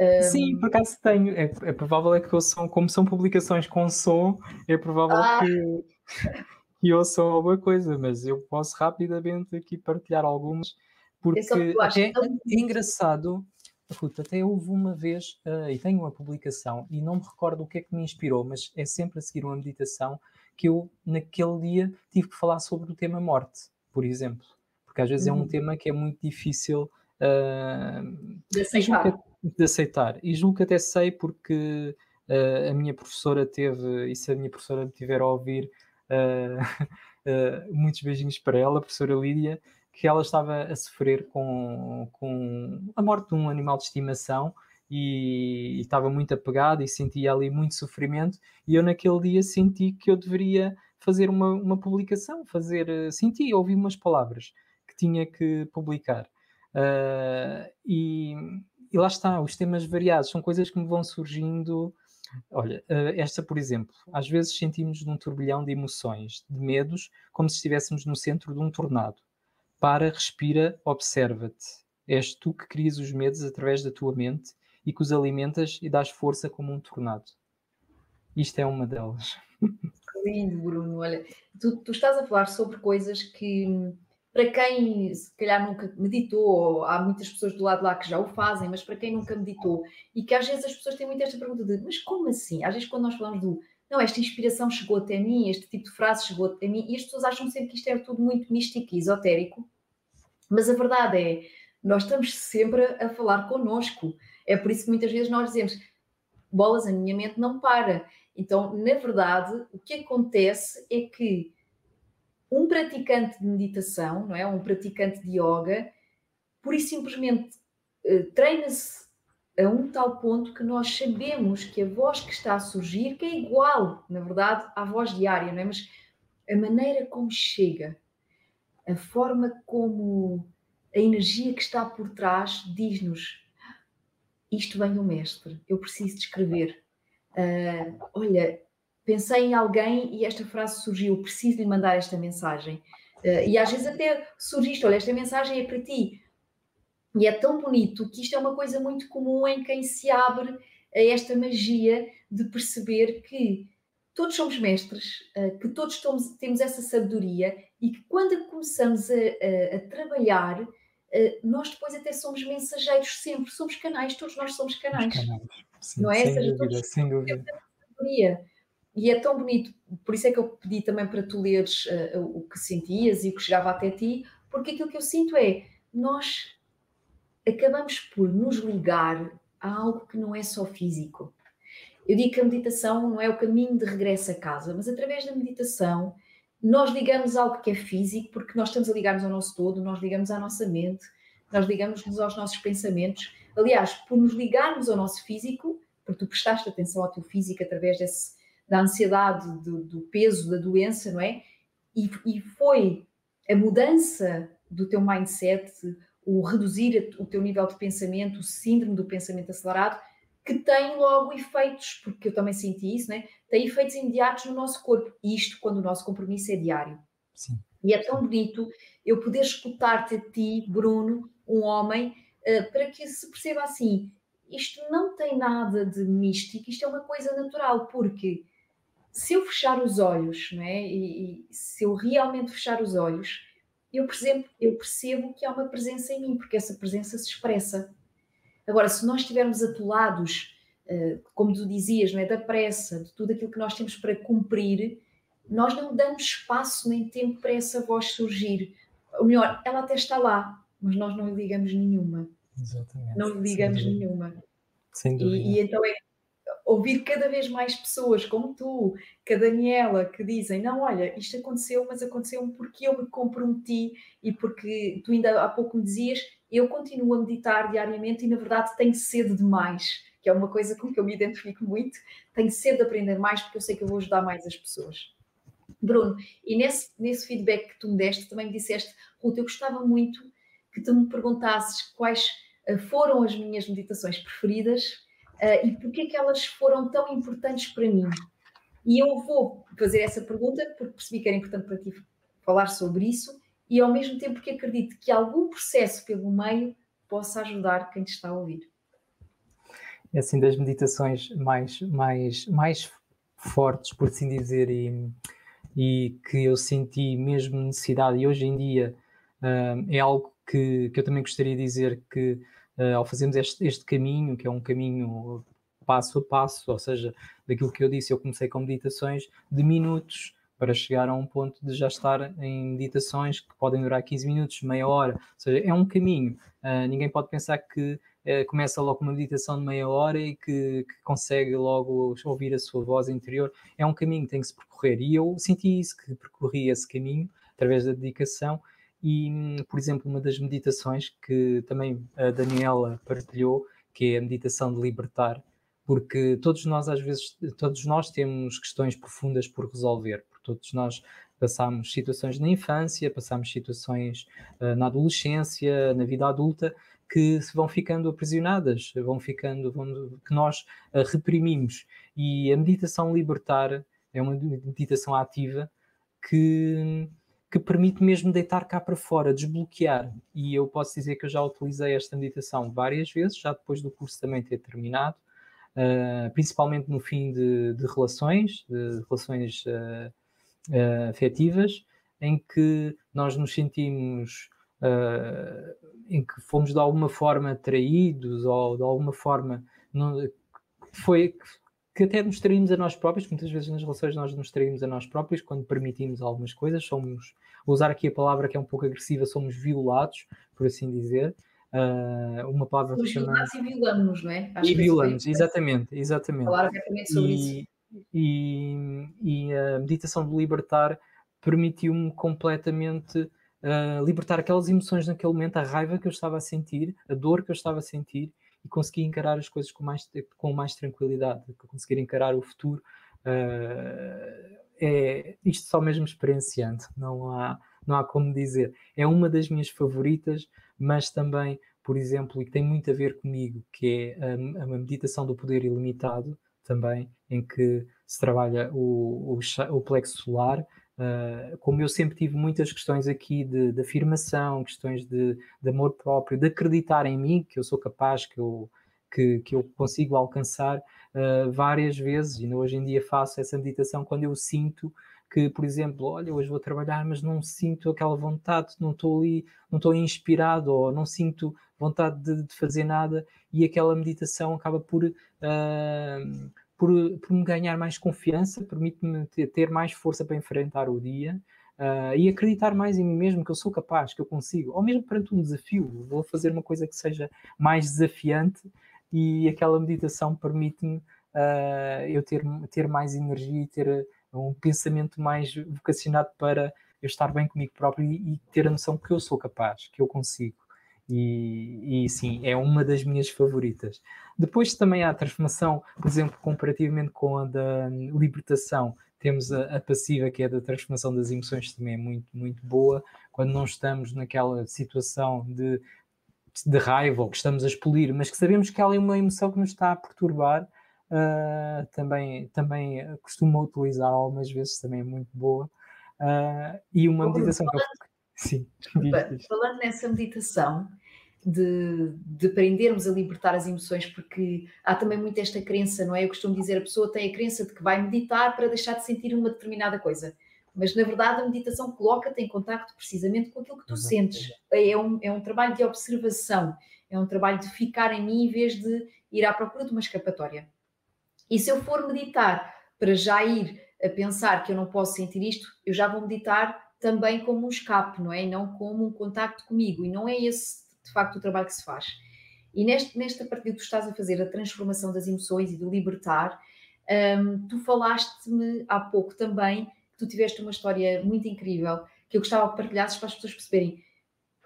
Um... Sim, por acaso tenho. É, é provável é que eu como são publicações com som, é provável ah. que [LAUGHS] que ouçam alguma coisa, mas eu posso rapidamente aqui partilhar algumas, porque é, é engraçado. Ruta, até houve uma vez, uh, e tenho uma publicação, e não me recordo o que é que me inspirou, mas é sempre a seguir uma meditação que eu, naquele dia, tive que falar sobre o tema morte, por exemplo. Porque às vezes uhum. é um uhum. tema que é muito difícil uh, de, aceitar. de aceitar. E julgo que até sei porque uh, a minha professora teve, e se a minha professora me tiver a ouvir, uh, [LAUGHS] muitos beijinhos para ela, professora Lídia, que ela estava a sofrer com, com a morte de um animal de estimação e, e estava muito apegada e sentia ali muito sofrimento e eu naquele dia senti que eu deveria fazer uma, uma publicação, fazer, eh, senti, ouvi umas palavras que tinha que publicar. Uh, e, e, lá está, os temas variados, são coisas que me vão surgindo Olha, eh, esta, por exemplo, às vezes sentimos num turbilhão de emoções, de medos, como se estivéssemos no centro de um tornado. Para, respira, observa-te. És tu que crias os medos através da tua mente e que os alimentas e dás força como um tornado. Isto é uma delas. [LAUGHS] Lindo, Bruno. Olha, tu, tu estás a falar sobre coisas que para quem se calhar nunca meditou, há muitas pessoas do lado lá que já o fazem, mas para quem nunca meditou, e que às vezes as pessoas têm muito esta pergunta de mas como assim? Às vezes quando nós falamos do não, esta inspiração chegou até mim, este tipo de frase chegou até mim, e as pessoas acham sempre que isto é tudo muito místico e esotérico, mas a verdade é, nós estamos sempre a falar connosco. É por isso que muitas vezes nós dizemos bolas, a minha mente não para. Então, na verdade, o que acontece é que um praticante de meditação, não é? Um praticante de yoga, por e simplesmente uh, treina-se a um tal ponto que nós sabemos que a voz que está a surgir, que é igual, na verdade, à voz diária, não é? Mas a maneira como chega, a forma como a energia que está por trás diz-nos: isto vem do mestre, eu preciso de escrever. Uh, olha, pensei em alguém e esta frase surgiu, preciso lhe mandar esta mensagem. Uh, e às vezes até surge isto, olha, esta mensagem é para ti. E é tão bonito que isto é uma coisa muito comum em quem se abre a esta magia de perceber que todos somos mestres, uh, que todos tomos, temos essa sabedoria e que quando começamos a, a, a trabalhar, uh, nós depois até somos mensageiros sempre, somos canais, todos nós somos canais. canais. Sim, não é? Sem dúvida, sem dúvida. Sabedoria. E é tão bonito, por isso é que eu pedi também para tu leres uh, o que sentias e o que chegava até ti, porque aquilo que eu sinto é nós acabamos por nos ligar a algo que não é só físico. Eu digo que a meditação não é o caminho de regresso a casa, mas através da meditação nós ligamos algo que é físico, porque nós estamos a ligar-nos ao nosso todo, nós ligamos à nossa mente, nós ligamos-nos aos nossos pensamentos. Aliás, por nos ligarmos ao nosso físico, porque tu prestaste atenção ao teu físico através desse, da ansiedade, do, do peso, da doença, não é? E, e foi a mudança do teu mindset, o reduzir o teu nível de pensamento, o síndrome do pensamento acelerado, que tem logo efeitos, porque eu também senti isso, né? tem efeitos imediatos no nosso corpo. E isto quando o nosso compromisso é diário. Sim. E é tão bonito eu poder escutar-te a ti, Bruno, um homem, uh, para que se perceba assim: isto não tem nada de místico, isto é uma coisa natural, porque se eu fechar os olhos, não é? E, e se eu realmente fechar os olhos, eu percebo, eu percebo que há uma presença em mim, porque essa presença se expressa. Agora, se nós estivermos atolados, uh, como tu dizias, não é? da pressa, de tudo aquilo que nós temos para cumprir, nós não damos espaço nem tempo para essa voz surgir. Ou melhor, ela até está lá, mas nós não lhe ligamos nenhuma. Exatamente. Não lhe ligamos Sem nenhuma. Sem dúvida. E, e, então é ouvir cada vez mais pessoas como tu, que a Daniela, que dizem: Não, olha, isto aconteceu, mas aconteceu porque eu me comprometi e porque tu ainda há pouco me dizias eu continuo a meditar diariamente e, na verdade, tenho sede de mais, que é uma coisa com que eu me identifico muito. Tenho sede de aprender mais porque eu sei que eu vou ajudar mais as pessoas. Bruno, e nesse, nesse feedback que tu me deste, também me disseste, Ruth, eu gostava muito que tu me perguntasses quais uh, foram as minhas meditações preferidas uh, e porque é que elas foram tão importantes para mim. E eu vou fazer essa pergunta porque percebi que era importante para ti falar sobre isso e ao mesmo tempo que acredito que algum processo pelo meio possa ajudar quem te está a ouvir. É assim, das meditações mais, mais, mais fortes, por assim dizer, e, e que eu senti mesmo necessidade, e hoje em dia uh, é algo que, que eu também gostaria de dizer que uh, ao fazermos este, este caminho, que é um caminho passo a passo, ou seja, daquilo que eu disse, eu comecei com meditações de minutos, para chegar a um ponto de já estar em meditações que podem durar 15 minutos, meia hora. Ou seja, é um caminho. Uh, ninguém pode pensar que uh, começa logo uma meditação de meia hora e que, que, consegue logo ouvir a sua voz interior. É um caminho que tem que se percorrer. E eu senti isso, que percorri esse caminho através da dedicação. E, por exemplo, uma das meditações que também a Daniela partilhou, que é a meditação de libertar, porque todos nós às vezes todos nós temos questões profundas por resolver Todos nós passamos situações na infância, passamos situações uh, na adolescência, na vida adulta, que se vão ficando aprisionadas, vão ficando, vão, que nós uh, reprimimos. E a meditação libertar é uma meditação ativa que, que permite mesmo deitar cá para fora, desbloquear. E eu posso dizer que eu já utilizei esta meditação várias vezes, já depois do curso também ter terminado, uh, principalmente no fim de, de relações, de relações uh, uh, afetivas, em que nós nos sentimos, em que fomos de alguma forma traídos ou de alguma forma não, foi que até nos traímos a nós próprios, muitas vezes nas relações nós nos traímos a nós próprios quando permitimos algumas coisas, somos, vou usar aqui a palavra que é um pouco agressiva, somos violados, por assim dizer. Uh, uma palavra somos violados e violamos, não é? Acho e violamos, exatamente, exatamente. Falar sobre e, isso e, e a meditação de libertar permitiu-me completamente uh, libertar aquelas emoções naquele momento, a raiva que eu estava a sentir, a dor que eu estava a sentir e conseguir encarar as coisas com mais, com mais tranquilidade, conseguir encarar o futuro. Uh, é isto só mesmo experienciando, não há, não há como dizer. É uma das minhas favoritas, mas também, por exemplo, e tem muito a ver comigo, que é a, a meditação do poder ilimitado, também, em que se trabalha o, o, o plexo solar. Uh, como eu sempre tive muitas questões aqui de, de afirmação, questões de, de, amor próprio, de acreditar em mim, que eu sou capaz, que eu, que, que eu consigo alcançar uh, várias vezes, e hoje em dia faço essa meditação quando eu sinto que, por exemplo, olha, hoje vou trabalhar, mas não sinto aquela vontade, não estou ali, não estou inspirado, ou não sinto vontade de, de fazer nada, e aquela meditação acaba por, uh, por, por me ganhar mais confiança, permite-me ter, mais força para enfrentar o dia uh, e acreditar mais em mim mesmo que eu sou capaz, que eu consigo, ou mesmo perante um desafio, vou fazer uma coisa que seja mais desafiante e aquela meditação permite-me uh, eu ter, ter mais energia e ter um pensamento mais vocacionado para eu estar bem comigo próprio e, e ter a noção que eu sou capaz, que eu consigo. E, e, sim, é uma das minhas favoritas. Depois também há a transformação, por exemplo, comparativamente com a da libertação, temos a, a, passiva, que é da transformação das emoções, também é muito, muito boa, quando não estamos naquela situação de, de raiva ou que estamos a expelir, mas que sabemos que ela é uma emoção que nos está a perturbar, uh, também, também costumo utilizar algumas vezes, também é muito boa. Uh, e uma meditação que eu [LAUGHS] Sim. Falando nessa meditação, de, de aprendermos a libertar as emoções, porque há também muito esta crença, não é? Eu costumo dizer, a pessoa tem a crença de que vai meditar para deixar de sentir uma determinada coisa. Mas, na verdade, a meditação coloca-te em contacto precisamente com aquilo que tu Exato. sentes. É um, é um trabalho de observação, é um trabalho de ficar em mim em vez de ir à procura de uma escapatória. E se eu for meditar para já ir a pensar que eu não posso sentir isto, eu já vou meditar também como um escape, não é? E não como um contacto comigo. E não é esse, de facto, o trabalho que se faz. E neste, nesta partida que tu estás a fazer, a transformação das emoções e do libertar, um, tu falaste-me há pouco também que tu tiveste uma história muito incrível que eu gostava de partilhar para as pessoas perceberem.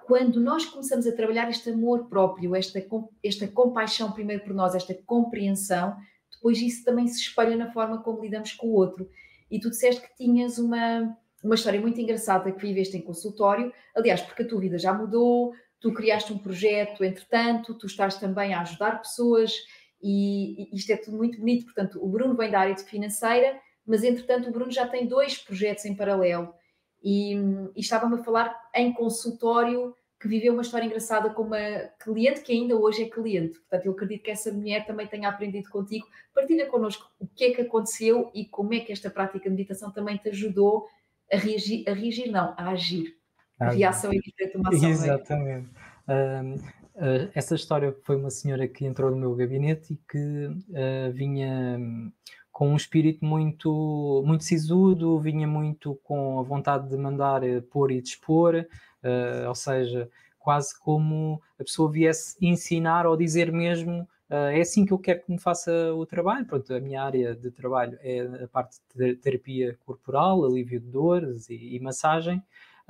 Quando nós começamos a trabalhar este amor próprio, esta, esta compaixão primeiro por nós, esta compreensão, depois isso também se espalha na forma como lidamos com o outro. E tu disseste que tinhas uma, uma história muito engraçada que viveste em consultório, aliás, porque a tua vida já mudou, tu criaste um projeto, entretanto, tu estás também a ajudar pessoas e, isto é tudo muito bonito. Portanto, o Bruno vem da área financeira, mas entretanto o Bruno já tem dois projetos em paralelo e, e estava-me a falar em consultório que viveu uma história engraçada com uma cliente que ainda hoje é cliente. Portanto, eu acredito que essa mulher também tenha aprendido contigo. Partilha connosco o que é que aconteceu e como é que esta prática de meditação também te ajudou a reagir, a reagir não, a agir. A reação de uma ação. É? Exatamente. Uh, uh, essa história foi uma senhora que entrou no meu gabinete e que uh, vinha com um espírito muito, muito sisudo, vinha muito com a vontade de mandar eh, pôr e dispor, ou seja, quase como a pessoa viesse ensinar ou dizer mesmo Uh, é assim que eu quero que me faça o trabalho. Pronto, a minha área de trabalho é a parte de terapia corporal, alívio de dores e, e massagem.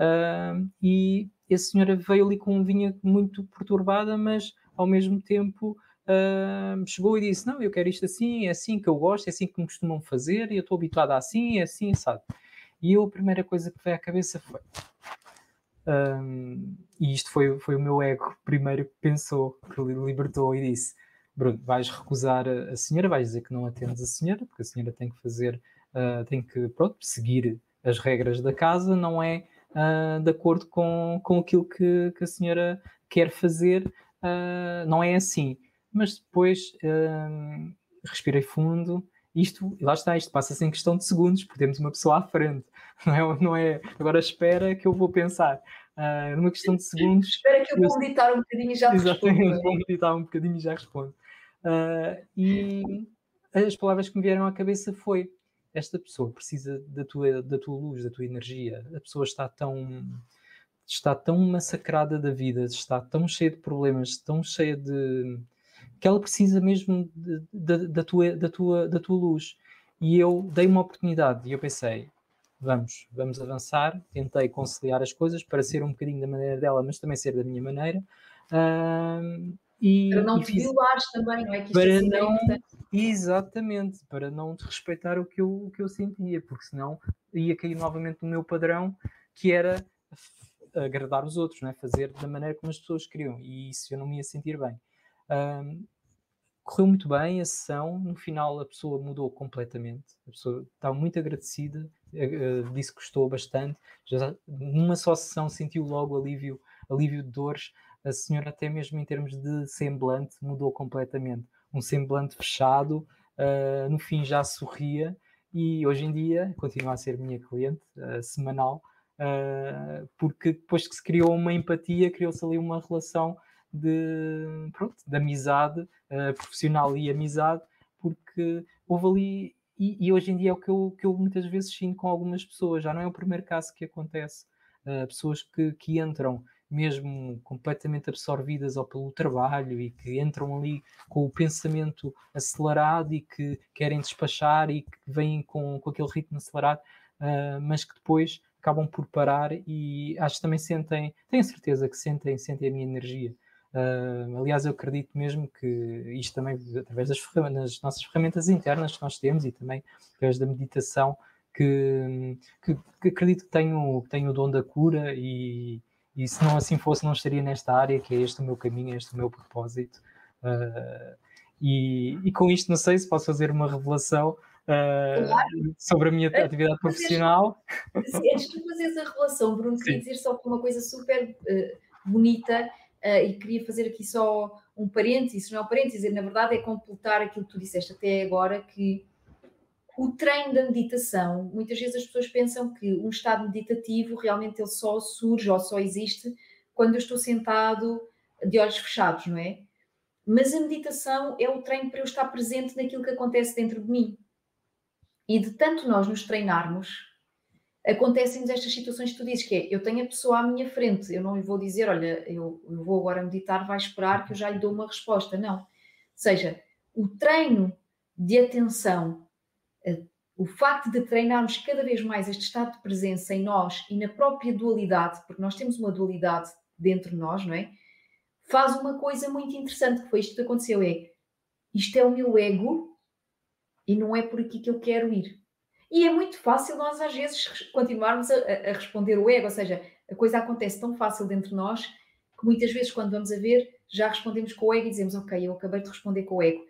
Uh, e essa senhora veio ali com vinha muito perturbada, mas ao mesmo tempo uh, chegou e disse: Não, eu quero isto assim, é assim que eu gosto, é assim que me costumam fazer, e eu estou habituada assim, é assim, sabe? E eu, a primeira coisa que veio à cabeça foi. Um, e isto foi, foi o meu ego primeiro que pensou, que libertou e disse: Bruno, vais recusar a, senhora, vais dizer que não atendes a senhora, porque a senhora tem que fazer, uh, tem que, pronto, seguir as regras da casa, não é uh, de acordo com, com aquilo que, que a senhora quer fazer, uh, não é assim. Mas depois respirei fundo, isto, lá está, isto passa-se em questão de segundos, porque temos uma pessoa à frente, [LAUGHS] não é, não é agora espera que eu vou pensar. Uh, numa questão de segundos. Espera que eu vou meditar um bocadinho e já Exatamente, respondo. vou meditar um bocadinho e já respondo. Uh, e as palavras que me vieram à cabeça foi esta pessoa precisa da tua, da tua luz, da tua energia. A pessoa está tão está tão massacrada da vida, está tão cheia de problemas, tão cheia de que ela precisa mesmo de, de, da, tua, da, tua, da tua luz. E eu dei uma oportunidade e eu pensei, vamos, vamos avançar. Tentei conciliar as coisas para ser um bocadinho da maneira dela, mas também ser da minha maneira. Uh, e, para não te violares também, não é? Que para é não, exatamente, para não te respeitar o que, eu, o que eu sentia, porque senão ia cair novamente no meu padrão, que era agradar os outros, não é? fazer da maneira como as pessoas queriam, e isso eu não me ia sentir bem. Um, correu muito bem a sessão, no final a pessoa mudou completamente, a pessoa estava muito agradecida, uh, disse que gostou bastante, já numa só sessão sentiu logo alívio, alívio de dores, a senhora até mesmo em termos de semblante mudou completamente. Um semblante fechado, uh, no fim já sorria e hoje em dia continua a ser minha cliente uh, semanal, uh, porque depois que se criou uma empatia, criou-se ali uma relação de, pronto, de amizade profissional e amizade, porque houve ali, e, e, hoje em dia é o que eu, que eu muitas vezes sinto com algumas pessoas, já não é o primeiro caso que acontece. Pessoas que, que entram mesmo completamente absorvidas ou pelo trabalho e que entram ali com o pensamento acelerado e que querem despachar e que vêm com, com aquele ritmo acelerado, uh, mas que depois acabam por parar e acho que também sentem, tenho certeza que sentem, sentem a minha energia. Uh, aliás, eu acredito mesmo que isto também, através das, nossas ferramentas internas que nós temos e também através da meditação, que, que, que acredito que tenho, tenho o dom da cura e, e se não assim fosse, não estaria nesta área, que é este o meu caminho, é este o meu propósito. Uh, e, e, com isto, não sei se posso fazer uma revelação uh, claro. sobre a minha atividade profissional. Antes de fazeres a revelação, Bruno, queria dizer só uma coisa super uh, bonita e queria fazer aqui só um parênteses, não é um parênteses, na verdade é completar aquilo que tu disseste até agora, que o treino da meditação, muitas vezes as pessoas pensam que um estado meditativo realmente ele só surge ou só existe quando eu estou sentado de olhos fechados, não é? Mas a meditação é o treino para eu estar presente naquilo que acontece dentro de mim. E de tanto nós nos treinarmos, acontecem-nos estas situações que tu dizes, que é, eu tenho a pessoa à minha frente, eu não lhe vou dizer, olha, eu, eu vou agora meditar, vai esperar que eu já lhe dou uma resposta. Não. Ou seja, o treino de atenção o facto de treinarmos cada vez mais este estado de presença em nós e na própria dualidade, porque nós temos uma dualidade dentro de nós, não é? Faz uma coisa muito interessante, que foi isto que aconteceu, é isto é o meu ego e não é por aqui que eu quero ir. E é muito fácil nós, às vezes, continuarmos a, a responder o ego, ou seja, a coisa acontece tão fácil dentro de nós que muitas vezes, quando vamos a ver, já respondemos com o ego e dizemos, ok, eu acabei de responder com o ego.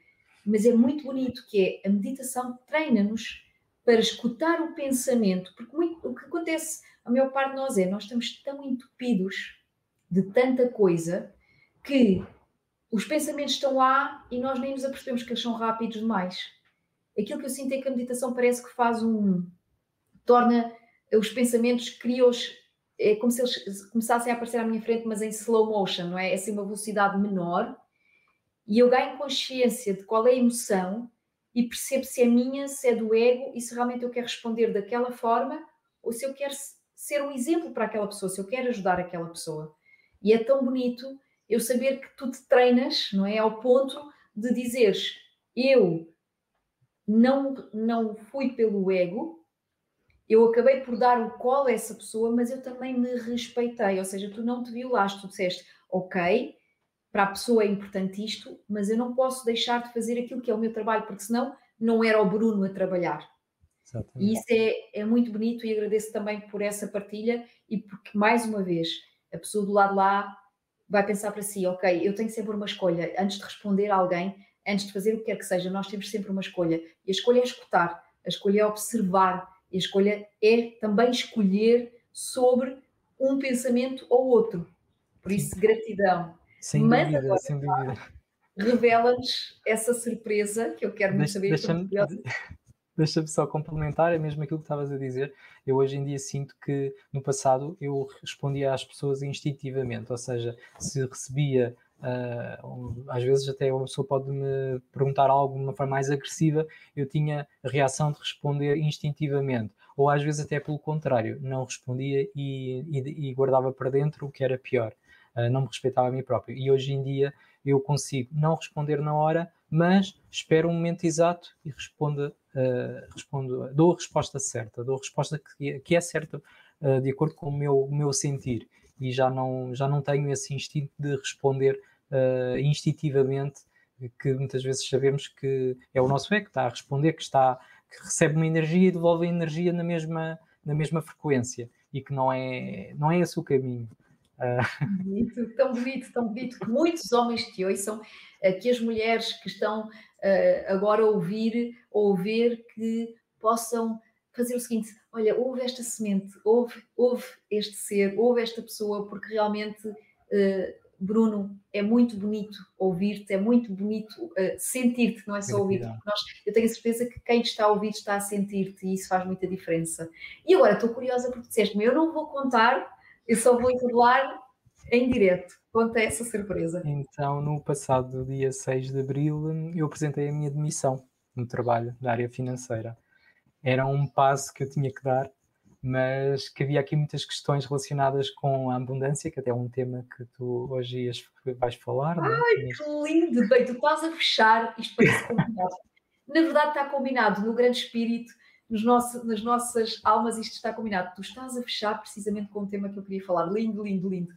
Mas é muito bonito que é a meditação treina-nos para escutar o pensamento, porque muito, o que acontece, a maior parte de nós é, nós estamos tão entupidos de tanta coisa que os pensamentos estão lá e nós nem nos apercebemos que eles são rápidos demais. Aquilo que eu sinto é que a meditação parece que faz um. torna os pensamentos, cria-os. É como se eles começassem a aparecer à minha frente, mas em slow motion, não é? É assim uma velocidade menor. E eu ganho consciência de qual é a emoção e percebo se é minha, se é do ego e se realmente eu quero responder daquela forma ou se eu quero ser um exemplo para aquela pessoa, se eu quero ajudar aquela pessoa. E é tão bonito eu saber que tu te treinas, não é? Ao ponto de dizeres, eu não, não fui pelo ego, eu acabei por dar o colo a essa pessoa, mas eu também me respeitei, ou seja, tu não te violaste, tu disseste, ok, para a pessoa é importante isto, mas eu não posso deixar de fazer aquilo que é o meu trabalho, porque senão não era o Bruno a trabalhar. Exatamente. E isso é, é muito bonito e agradeço também por essa partilha e porque, mais uma vez, a pessoa do lado lá vai pensar para si, ok, eu tenho sempre uma escolha, antes de responder a alguém, antes de fazer o que quer que seja, nós temos sempre uma escolha. E a escolha é escutar, a escolha é observar, e a escolha é também escolher sobre um pensamento ou outro. Por isso, gratidão. Sem Mas dúvida, agora, sem dúvida. Revela-nos essa surpresa que eu quero muito saber. Deixa-me deixa só complementar, é mesmo aquilo que estavas a dizer. Eu hoje em dia sinto que no passado eu respondia às pessoas instintivamente, ou seja, se recebia Uh, às vezes até uma pessoa pode me perguntar algo de uma forma mais agressiva, eu tinha a reação de responder instintivamente, ou às vezes até pelo contrário, não respondia e, e, e guardava para dentro o que era pior. Uh, não me respeitava a mim próprio. E hoje em dia eu consigo não responder na hora, mas espero um momento exato e respondo, uh, respondo dou a resposta certa, dou a resposta que, que é certa uh, de acordo com o meu, o meu sentir. E já não, já não tenho esse instinto de responder instintivamente, que muitas vezes sabemos que é o nosso ego que está a responder, que, está, que recebe uma energia e devolve a energia na mesma, na mesma frequência e que não é, não é esse o caminho. Bonito, tão bonito, tão bonito que muitos homens te ouçam, eh, que as mulheres que estão eh, agora a ouvir ou ver que possam fazer o seguinte: olha, ouve esta semente, ouve, ouve este ser, ouve esta pessoa, porque realmente, eh, Bruno, é muito bonito ouvir-te, é muito bonito sentir-te, não é só ouvir-te. Eu tenho a certeza que quem te está a ouvir está a sentir-te e isso faz muita diferença. E agora estou curiosa porque disseste-me: eu não vou contar eu só vou revelar em direto. Conta essa surpresa. Então, no passado dia 6 de abril, eu apresentei a minha demissão. no trabalho da área financeira. Era um passo que eu tinha que dar, mas que havia aqui muitas questões relacionadas com a abundância, que até é um tema que tu hoje ias, vais falar. É? Ai, é? que lindo! Bem, tu estás a fechar isto parece combinado. Na verdade, está combinado no grande espírito, nos nosso, nas nossas almas, isto está combinado. Tu estás a fechar precisamente com o tema que eu queria falar. Lindo, lindo, lindo.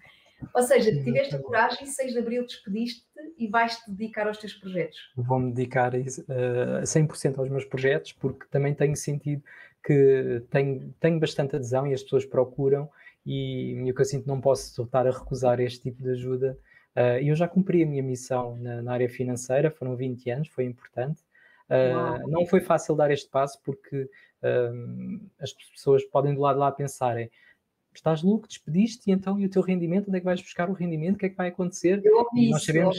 Ou seja, tiveste a coragem, 6 de abril despediste-te e vais-te dedicar aos teus projetos. Vou-me dedicar a uh, 100% aos meus projetos, porque também tenho sentido que tenho, tenho bastante adesão e as pessoas procuram, e, o que eu sinto não posso estar a recusar este tipo de ajuda. Uh, eu já cumpri a minha missão na, na, área financeira, foram 20 anos, foi importante. Uh, não foi fácil dar este passo porque uh, as pessoas podem do lado lá pensarem estás louco, despediste e então e o teu rendimento, onde é que vais buscar o rendimento, o que é que vai acontecer? Eu ouvi nós sabemos,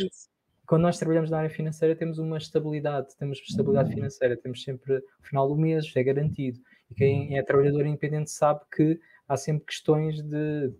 quando nós trabalhamos na área financeira temos uma estabilidade, temos estabilidade uhum. financeira, temos sempre o final do mês, é garantido. E quem uhum. é trabalhador independente sabe que há sempre questões de,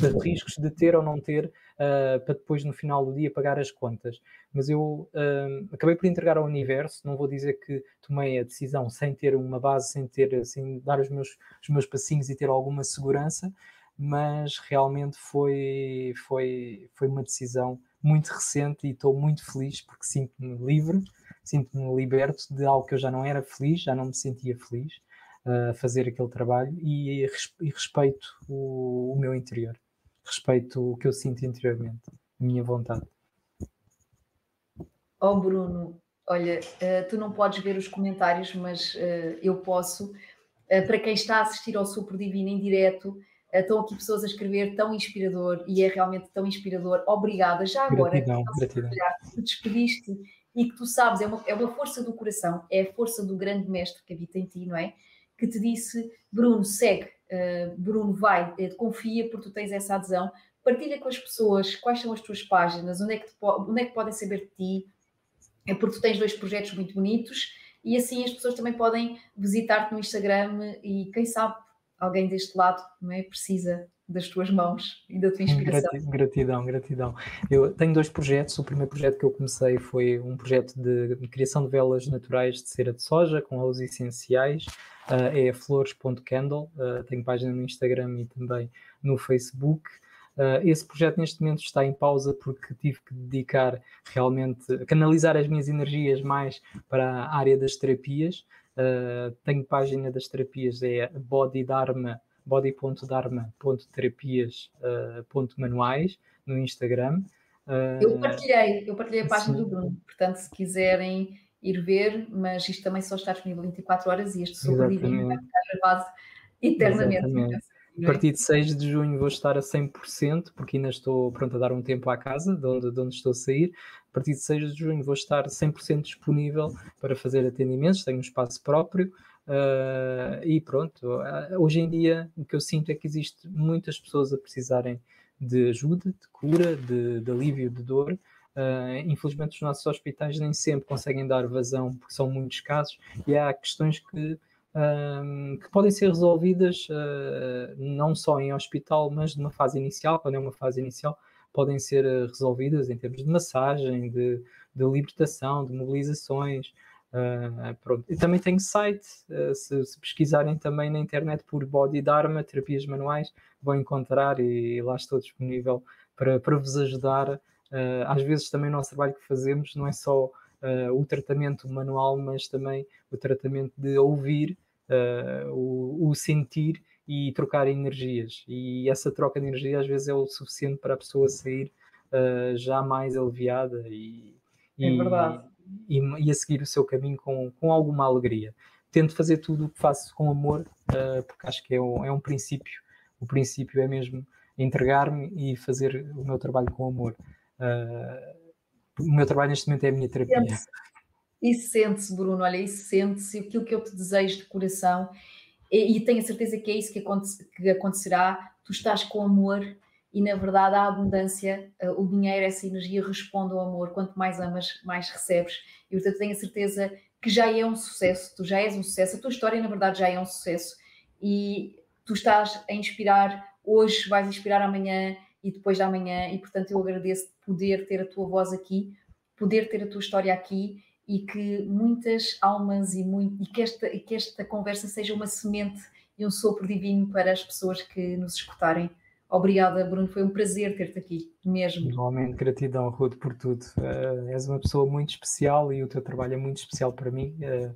de riscos de ter ou não ter uh, para depois no final do dia pagar as contas. Mas eu uh, acabei por entregar ao universo, não vou dizer que tomei a decisão sem ter uma base, sem ter, sem dar os meus, os meus passinhos e ter alguma segurança, mas realmente foi, foi, foi uma decisão muito recente e estou muito feliz porque sinto-me livre, sinto-me liberto de algo que eu já não era feliz, já não me sentia feliz a fazer aquele trabalho e, e respeito o, o, meu interior, respeito o que eu sinto interiormente, a minha vontade. Oh Bruno, olha, uh, tu não podes ver os comentários, mas uh, eu posso. Uh, para quem está a assistir ao Super Divino em direto, estão aqui pessoas a escrever tão inspirador e é realmente tão inspirador. Obrigada. Já agora, gratidão, gratidão. que te despediste e que tu sabes, é uma, é uma força do coração, é a força do grande mestre que habita em ti, não é? que te disse: Bruno, segue, uh, Bruno, vai, uh, confia porque tu tens essa adesão. Partilha com as pessoas quais são as tuas páginas, onde é que, onde é que podem saber de ti, é porque tu tens dois projetos muito bonitos e assim as pessoas também podem visitar-te no Instagram e quem sabe alguém deste lado é, precisa das tuas mãos e da tua inspiração. Gratidão, gratidão. Eu tenho dois projetos. O primeiro projeto que eu comecei foi um projeto de criação de velas naturais de cera de soja com óleos essenciais. Uh, é flores.candle. Uh, tenho página no Instagram e também no Facebook. Uh, esse projeto neste momento está em pausa porque tive que dedicar realmente, canalizar as minhas energias mais para a área das terapias. Uh, tenho página das terapias, é Body Dharma body.dharma.terapias.manuais uh, no Instagram. Uh, eu partilhei, eu partilhei a página sim. do Bruno, portanto, se quiserem ir ver, mas isto também só está disponível 24 horas e este sobrevivente vai ficar gravado eternamente. Exatamente. A partir de 6 de junho vou estar a 100%, porque ainda estou pronto a dar um tempo à casa, de onde, de onde estou a sair. A partir de 6 de junho vou estar 100% disponível para fazer atendimentos, tenho um espaço próprio. Uh, e pronto, uh, hoje em dia o que eu sinto é que existe muitas pessoas a precisarem de ajuda, de cura, de, de alívio de dor. Uh, infelizmente, os nossos hospitais nem sempre conseguem dar vazão, porque são muitos casos, e há questões que, que podem ser resolvidas não só em hospital, mas numa fase inicial, quando é uma fase inicial, podem ser resolvidas em termos de massagem, de, de libertação, de mobilizações. Uh. E também tenho site, uh, se, se, pesquisarem também na internet por Body Dharma, terapias manuais, vão encontrar e lá estou disponível para, para vos ajudar. Uh, às vezes também o nosso trabalho que fazemos não é só o tratamento manual, mas também o tratamento de ouvir, o, o sentir e trocar energias. E essa troca de energia às vezes é o suficiente para a pessoa sair já mais aliviada e, é verdade e, e, a seguir o seu caminho com, com alguma alegria. Tento fazer tudo o que faço com amor, uh, porque acho que é um, é um princípio. O princípio é mesmo entregar-me e fazer o meu trabalho com amor. Uh, o meu trabalho neste momento é a minha terapia. Isso sente-se, Bruno, olha, isso sente-se, aquilo que eu te desejo de coração, e, e tenho a certeza que é isso que, aconte, que acontecerá, tu estás com amor e na verdade a abundância, eh, o dinheiro, essa energia responde ao amor. Quanto mais amas, mais recebes. E portanto tenho a certeza que já é um sucesso, tu já és um sucesso, a tua história na verdade já é um sucesso e tu estás a inspirar hoje, vais inspirar amanhã e depois da manhã e portanto eu agradeço poder ter a tua voz aqui, poder ter a tua história aqui e que muitas almas e, muito, e, que esta, e que esta conversa seja uma semente e um sopro divino para as pessoas que nos escutarem. Obrigada, Bruno. Foi um prazer ter-te aqui, mesmo. Igualmente, gratidão, Ruth, por tudo. Uh, és uma pessoa muito especial e o teu trabalho é muito especial para mim. Uh,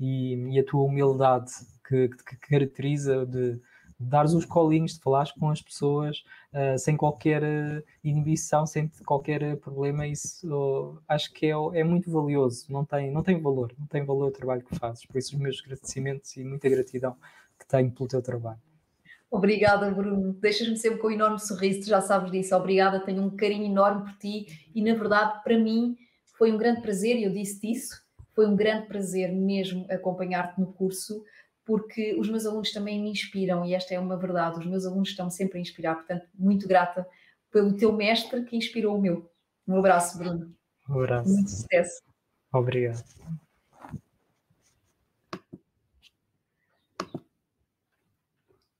e, e, a tua humildade que, que caracteriza de, dares os colinhos, de falares com as pessoas uh, sem qualquer inibição, sem qualquer problema, isso uh, acho que é, é, muito valioso, não tem, não tem valor, não tem valor o trabalho que fazes, por isso os meus agradecimentos e muita gratidão que tenho pelo teu trabalho. Obrigada, Bruno. Deixas-me sempre com um enorme sorriso, tu já sabes disso. Obrigada, tenho um carinho enorme por ti e, na verdade, para mim foi um grande prazer, e eu disse isso, foi um grande prazer mesmo acompanhar-te no curso, porque os meus alunos também me inspiram e esta é uma verdade. Os meus alunos estão sempre a inspirar, portanto, muito grata pelo teu mestre que inspirou o meu. Um abraço, Bruno. Um abraço. Muito sucesso. Obrigado.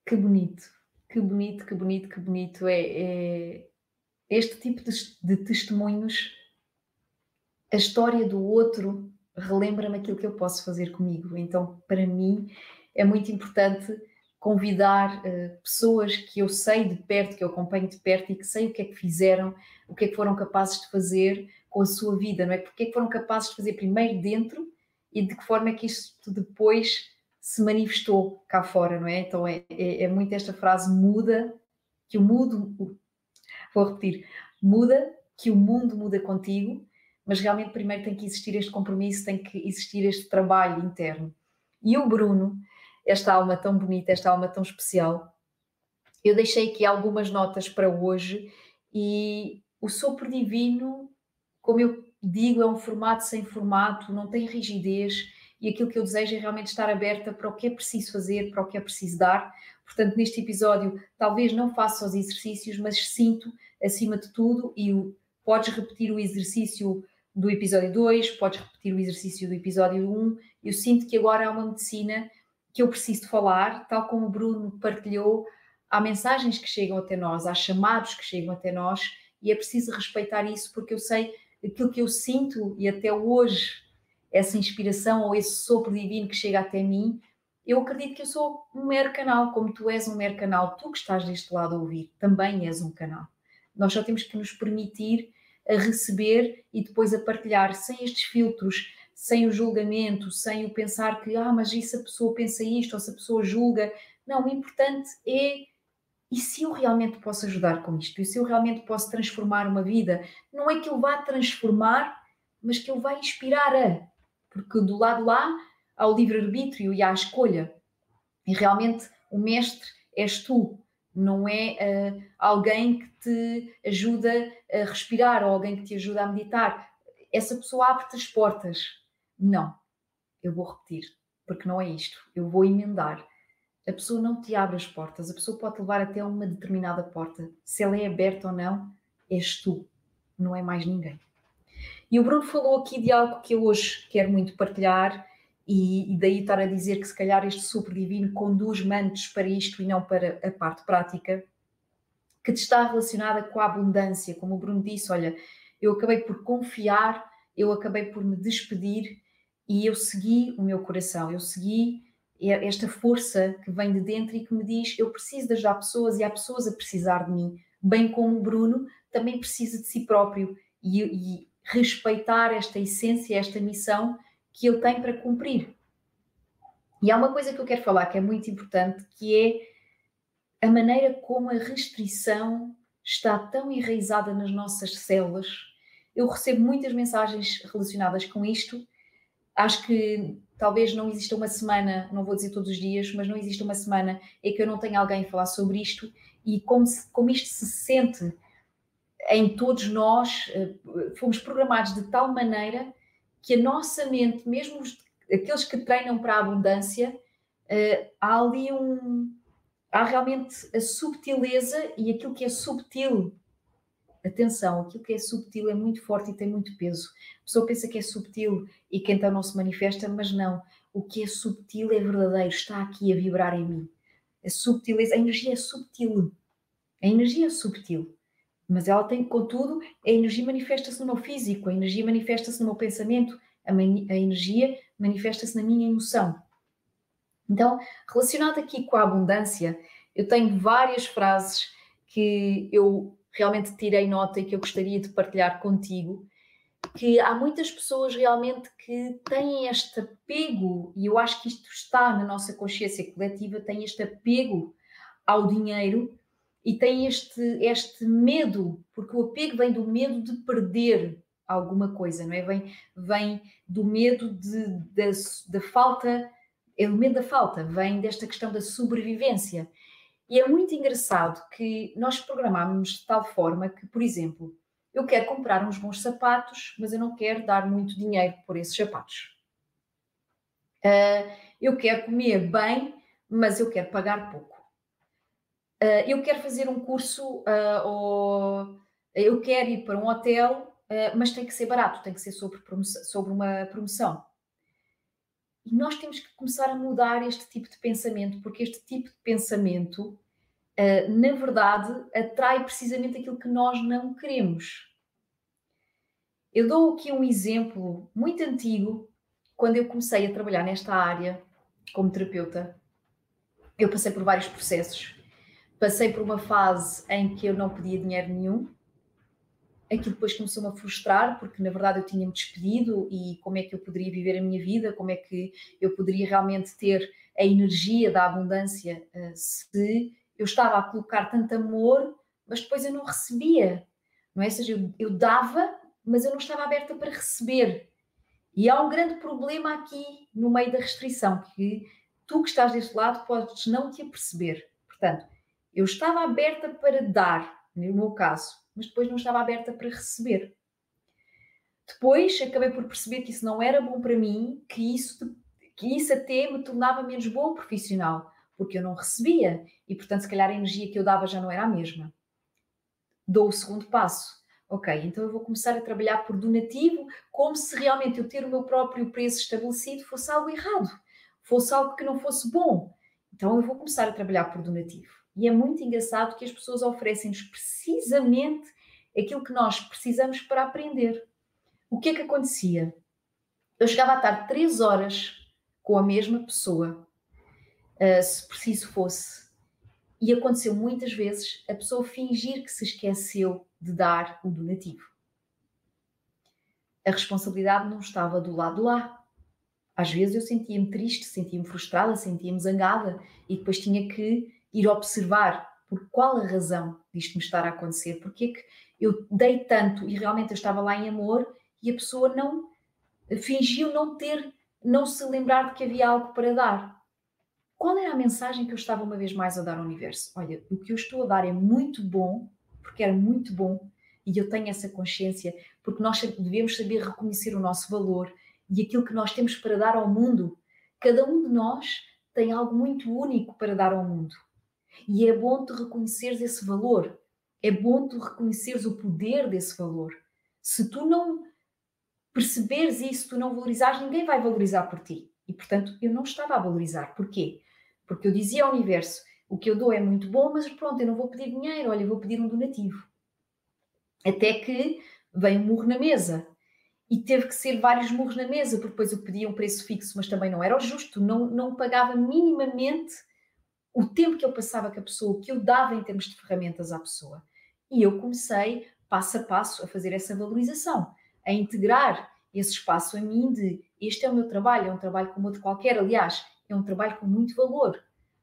Que bonito, que bonito, que bonito, que bonito. É, é este tipo de, de testemunhos, a história do outro relembra-me aquilo que eu posso fazer comigo. Então, para mim, é muito importante convidar uh, pessoas que eu sei de perto, que eu acompanho de perto e que sei o que é que fizeram, o que é que foram capazes de fazer com a sua vida, não é? Porque é que foram capazes de fazer primeiro dentro e de que forma é que isto depois se manifestou cá fora, não é? Então é, é, é muito esta frase muda, que o mundo, vou repetir, muda, que o mundo muda contigo, mas realmente primeiro tem que existir este compromisso, tem que existir este trabalho interno. E o Bruno, esta alma tão bonita, esta alma tão especial, eu deixei aqui algumas notas para hoje e o sopro divino, como eu digo, é um formato sem formato, não tem rigidez, e aquilo que eu desejo é realmente estar aberta para o que é preciso fazer, para o que é preciso dar. Portanto, neste episódio, talvez não faça os exercícios, mas sinto acima de tudo, e o, podes repetir o exercício do episódio 2, podes repetir o exercício do episódio 1. Um. Eu sinto que agora há uma medicina que eu preciso falar, tal como o Bruno partilhou, há mensagens que chegam até nós, há chamados que chegam até nós, e é preciso respeitar isso, porque eu sei aquilo que eu sinto e até hoje essa inspiração ou esse sopro divino que chega até mim, eu acredito que eu sou um mero canal, como tu és um mero canal, tu que estás deste lado a ouvir, também és um canal. Nós só temos que nos permitir a receber e depois a partilhar, sem estes filtros, sem o julgamento, sem o pensar que, ah, mas e se a pessoa pensa isto, ou se a pessoa julga. Não, o importante é e se eu realmente posso ajudar com isto? E se eu realmente posso transformar uma vida? Não é que ele vá transformar, mas que ele vai inspirar a porque do lado lá há o livre-arbítrio e há a escolha. E realmente o mestre és tu, não é uh, alguém que te ajuda a respirar ou alguém que te ajuda a meditar. Essa pessoa abre-te as portas. Não, eu vou repetir, porque não é isto. Eu vou emendar. A pessoa não te abre as portas, a pessoa pode levar até uma determinada porta. Se ela é aberta ou não, és tu, não é mais ninguém. E o Bruno falou aqui de algo que eu hoje quero muito partilhar, e, e daí estar a dizer que se calhar este super divino conduz mantos para isto e não para a parte prática, que está relacionada com a abundância. Como o Bruno disse, olha, eu acabei por confiar, eu acabei por me despedir e eu segui o meu coração, eu segui esta força que vem de dentro e que me diz: eu preciso de ajudar pessoas e há pessoas a precisar de mim, bem como o Bruno também precisa de si próprio. E, e respeitar esta essência, esta missão que ele tem para cumprir. E há uma coisa que eu quero falar que é muito importante, que é a maneira como a restrição está tão enraizada nas nossas células. Eu recebo muitas mensagens relacionadas com isto. Acho que talvez não exista uma semana, não vou dizer todos os dias, mas não existe uma semana em que eu não tenha alguém a falar sobre isto e como, se, como isto se sente em todos nós eh, fomos programados de tal maneira que a nossa mente, mesmo os, aqueles que treinam para a abundância, eh, há ali um. Há realmente a subtileza e aquilo que é subtil. Atenção, aquilo que é subtil é muito forte e tem muito peso. A pessoa pensa que é subtil e que então não se manifesta, mas não. O que é subtil é verdadeiro, está aqui a vibrar em mim. A subtileza, a energia é subtil. A energia é subtil. Mas ela tem, contudo, a energia manifesta-se no meu físico, a energia manifesta-se no meu pensamento A, a energia manifesta-se na minha emoção. Então, relacionado aqui com a abundância, eu tenho várias frases que eu realmente tirei nota e que eu gostaria de partilhar contigo, que há muitas pessoas realmente que têm este apego, e eu acho que isto está na nossa consciência coletiva, têm este apego ao dinheiro e têm este, este medo, porque o apego vem do medo de perder alguma coisa, não é? Vem, vem do medo de, da, da falta, é o medo da falta, vem desta questão da sobrevivência. E é muito engraçado que nós programámos de tal forma que, por exemplo, eu quero comprar uns bons sapatos, mas eu não quero dar muito dinheiro por esses sapatos. Uh, eu quero comer bem, mas eu quero pagar pouco. Uh, eu quero fazer um curso uh, ou eu quero ir para um hotel, mas tem que ser barato, tem que ser sobre, sobre uma promoção. E nós temos que começar a mudar este tipo de pensamento, porque este tipo de pensamento, uh, na verdade, atrai precisamente aquilo que nós não queremos. Eu dou aqui um exemplo muito antigo, quando eu comecei a trabalhar nesta área como terapeuta. Eu passei por vários processos. Passei por uma fase em que eu não pedia dinheiro nenhum, aquilo depois começou-me a frustrar, porque na verdade eu tinha-me despedido e como é que eu poderia viver a minha vida, como é que eu poderia realmente ter a energia da abundância uh, se eu estava a colocar tanto amor, mas depois eu não recebia, não é? Ou seja, eu, eu dava, mas eu não estava aberta para receber. E há um grande problema aqui no meio da restrição, que tu que estás deste lado podes não te aperceber. Portanto, eu estava aberta para dar, no meu caso, mas depois não estava aberta para receber. Depois acabei por perceber que isso não era bom para mim, que isso, que isso até me tornava menos bom profissional, porque eu não recebia e, portanto, se calhar a energia que eu dava já não era a mesma. Dou o segundo passo. Ok, então eu vou começar a trabalhar por donativo, como se realmente eu ter o meu próprio preço estabelecido fosse algo errado, fosse algo que não fosse bom. Então eu vou começar a trabalhar por donativo. E é muito engraçado que as pessoas oferecem-nos precisamente aquilo que nós precisamos para aprender. O que é que acontecia? Eu chegava a estar três horas com a mesma pessoa, uh, se preciso fosse. E aconteceu muitas vezes a pessoa fingir que se esqueceu de dar o donativo. A responsabilidade não estava do lado lá. Às vezes eu sentia-me triste, sentia-me frustrada, sentia-me zangada e depois tinha que ir observar por qual a razão disto me estar a acontecer, porque é que eu dei tanto e realmente eu estava lá em amor e a pessoa não fingiu não ter, não se lembrar de que havia algo para dar. Qual era a mensagem que eu estava uma vez mais a dar ao universo? Olha, o que eu estou a dar é muito bom, porque era muito bom, e eu tenho essa consciência, porque nós devemos saber reconhecer o nosso valor e aquilo que nós temos para dar ao mundo. Cada um de nós tem algo muito único para dar ao mundo. E é bom tu reconheceres esse valor. É bom tu reconheceres o poder desse valor. Se tu não perceberes isso, tu não valorizares, ninguém vai valorizar por ti. E portanto, eu não estava a valorizar. Porquê? Porque eu dizia ao universo: o que eu dou é muito bom, mas pronto, eu não vou pedir dinheiro, olha, eu vou pedir um donativo. Até que vem um murro na mesa. E teve que ser vários murros na mesa, porque depois eu pedia um preço fixo, mas também não era o justo, não, não pagava minimamente o tempo que eu passava com a pessoa, o que eu dava em termos de ferramentas à pessoa. E eu comecei, passo a passo, a fazer essa valorização, a integrar esse espaço a mim de este é o meu trabalho, é um trabalho como outro qualquer, aliás, é um trabalho com muito valor,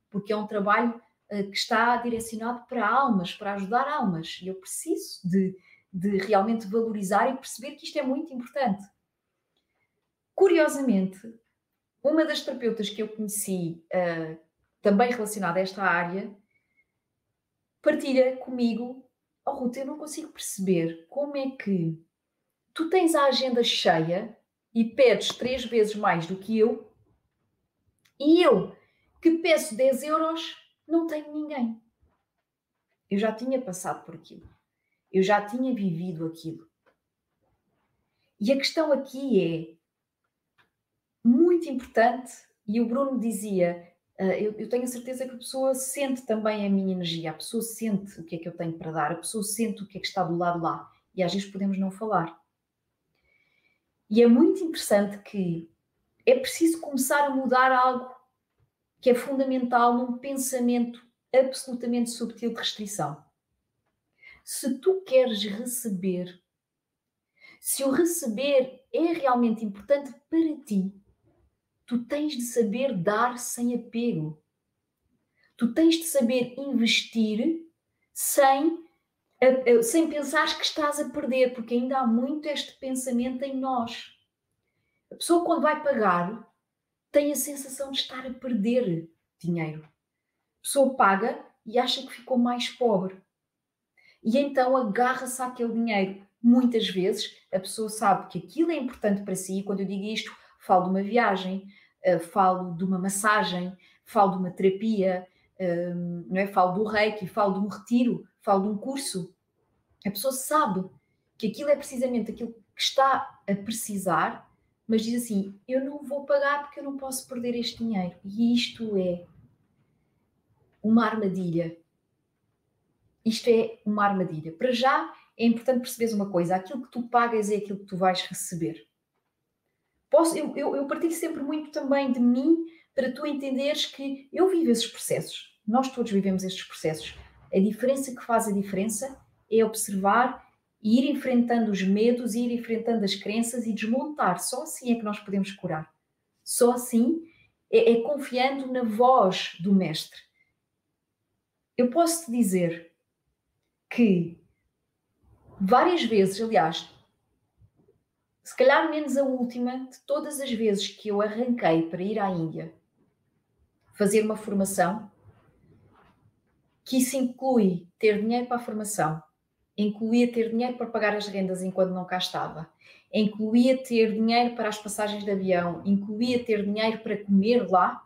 porque é um trabalho uh, que está direcionado para almas, para ajudar almas, e eu preciso de, de realmente valorizar e perceber que isto é muito importante. Curiosamente, uma das terapeutas que eu conheci uh, também relacionada a esta área, partilha comigo, oh Ruth, eu não consigo perceber como é que tu tens a agenda cheia e pedes três vezes mais do que eu, e eu, que peço 10 euros, não tenho ninguém. Eu já tinha passado por aquilo. Eu já tinha vivido aquilo. E a questão aqui é muito importante, e o Bruno dizia: eu, eu, tenho a certeza que a pessoa sente também a minha energia, a pessoa sente o que é que eu tenho para dar, a pessoa sente o que é que está do lado lá. E às vezes podemos não falar. E é muito interessante que é preciso começar a mudar algo que é fundamental num pensamento absolutamente subtil de restrição. Se tu queres receber, se o receber é realmente importante para ti, tu tens de saber dar sem apego. Tu tens de saber investir sem, sem pensar que estás a perder, porque ainda há muito este pensamento em nós. A pessoa, quando vai pagar, tem a sensação de estar a perder dinheiro. A pessoa paga e acha que ficou mais pobre. E então agarra-se àquele dinheiro. Muitas vezes a pessoa sabe que aquilo é importante para si, e quando eu digo isto, falo de uma viagem, uh, falo de uma massagem, falo de uma terapia, uh, não é? falo do reiki, falo de um retiro, falo de um curso. A pessoa sabe que aquilo é precisamente aquilo que está a precisar mas diz assim: eu não vou pagar porque eu não posso perder este dinheiro. E isto é uma armadilha. Isto é uma armadilha. Para já é importante perceberes uma coisa: aquilo que tu pagas é aquilo que tu vais receber. Posso, eu, eu, eu partilho sempre muito também de mim para tu entenderes que eu vivo esses processos. Nós todos vivemos estes processos. A diferença que faz a diferença é observar e ir enfrentando os medos, ir enfrentando as crenças e desmontar. Só assim é que nós podemos curar. Só assim é, é confiando na voz do Mestre. Eu posso te dizer que várias vezes, aliás, se calhar menos a última, de todas as vezes que eu arranquei para ir à Índia fazer uma formação, que isso inclui ter dinheiro para a formação, incluía ter dinheiro para pagar as rendas enquanto não cá estava, incluía ter dinheiro para as passagens de avião, incluía ter dinheiro para comer lá.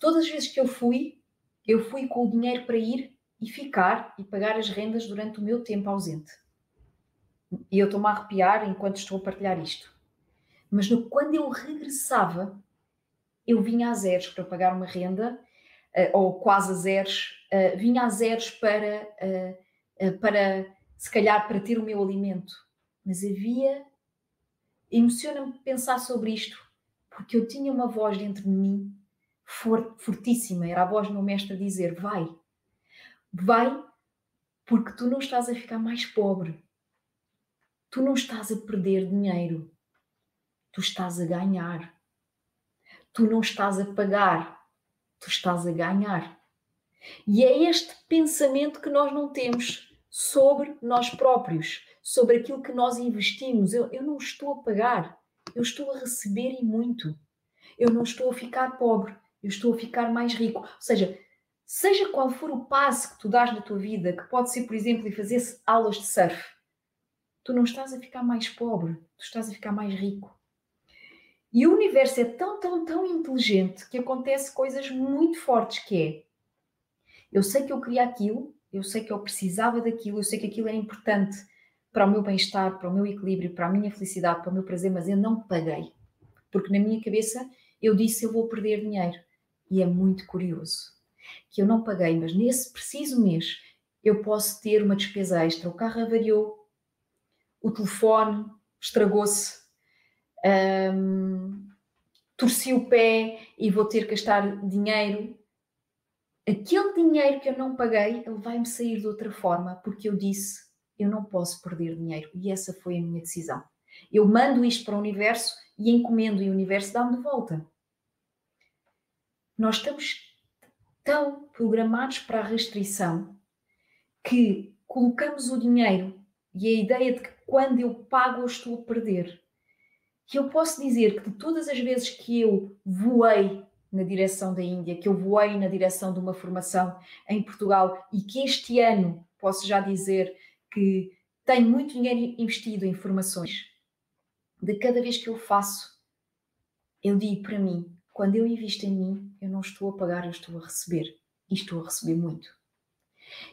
Todas as vezes que eu fui, eu fui com o dinheiro para ir e ficar e pagar as rendas durante o meu tempo ausente. E eu estou-me a arrepiar enquanto estou a partilhar isto. Mas no, quando eu regressava, eu vinha a zeros para pagar uma renda, uh, ou quase a zeros, uh, vinha a zeros para uh, para, se calhar, para ter o meu alimento. Mas havia. Emociona-me pensar sobre isto, porque eu tinha uma voz dentro de mim fortíssima. Era a voz do meu mestre a dizer: Vai, vai, porque tu não estás a ficar mais pobre. Tu não estás a perder dinheiro. Tu estás a ganhar. Tu não estás a pagar. Tu estás a ganhar. E é este pensamento que nós não temos sobre nós próprios, sobre aquilo que nós investimos. Eu, eu não estou a pagar, eu estou a receber e muito. Eu não estou a ficar pobre, eu estou a ficar mais rico. Ou seja, seja qual for o passo que tu dás na tua vida, que pode ser, por exemplo, fazer aulas de surf, tu não estás a ficar mais pobre, tu estás a ficar mais rico. E o universo é tão, tão, tão inteligente que acontece coisas muito fortes que é eu sei que eu queria aquilo, eu sei que eu precisava daquilo, eu sei que aquilo era importante para o meu bem-estar, para o meu equilíbrio, para a minha felicidade, para o meu prazer, mas eu não paguei. Porque na minha cabeça eu disse eu vou perder dinheiro. E é muito curioso que eu não paguei, mas nesse preciso mês eu posso ter uma despesa extra. O carro avariou, o telefone estragou-se, hum, torci o pé e vou ter que gastar dinheiro aquele dinheiro que eu não paguei, ele vai-me sair de outra forma, porque eu disse, eu não posso perder dinheiro. E essa foi a minha decisão. Eu mando isto para o universo e encomendo e o universo dá-me de volta. Nós estamos tão programados para a restrição que colocamos o dinheiro e a ideia de que quando eu pago eu estou a perder. Que eu posso dizer que de todas as vezes que eu voei na direção da Índia, que eu voei na direção de uma formação em Portugal e que este ano posso já dizer que tenho muito dinheiro investido em formações. De cada vez que eu faço, eu digo para mim: quando eu invisto em mim, eu não estou a pagar, eu estou a receber. E estou a receber muito.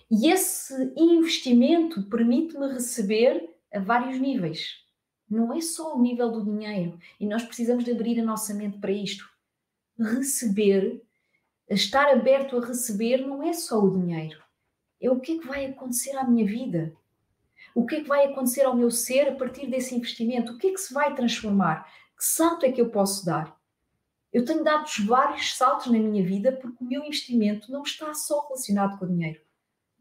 E esse investimento permite-me receber a vários níveis. Não é só o nível do dinheiro. E nós precisamos de abrir a nossa mente para isto receber, estar aberto a receber, não é só o dinheiro. É o que é que vai acontecer à minha vida. O que é que vai acontecer ao meu ser a partir desse investimento? O que é que se vai transformar? Que salto é que eu posso dar? Eu tenho dado vários saltos na minha vida porque o meu investimento não está só relacionado com o dinheiro.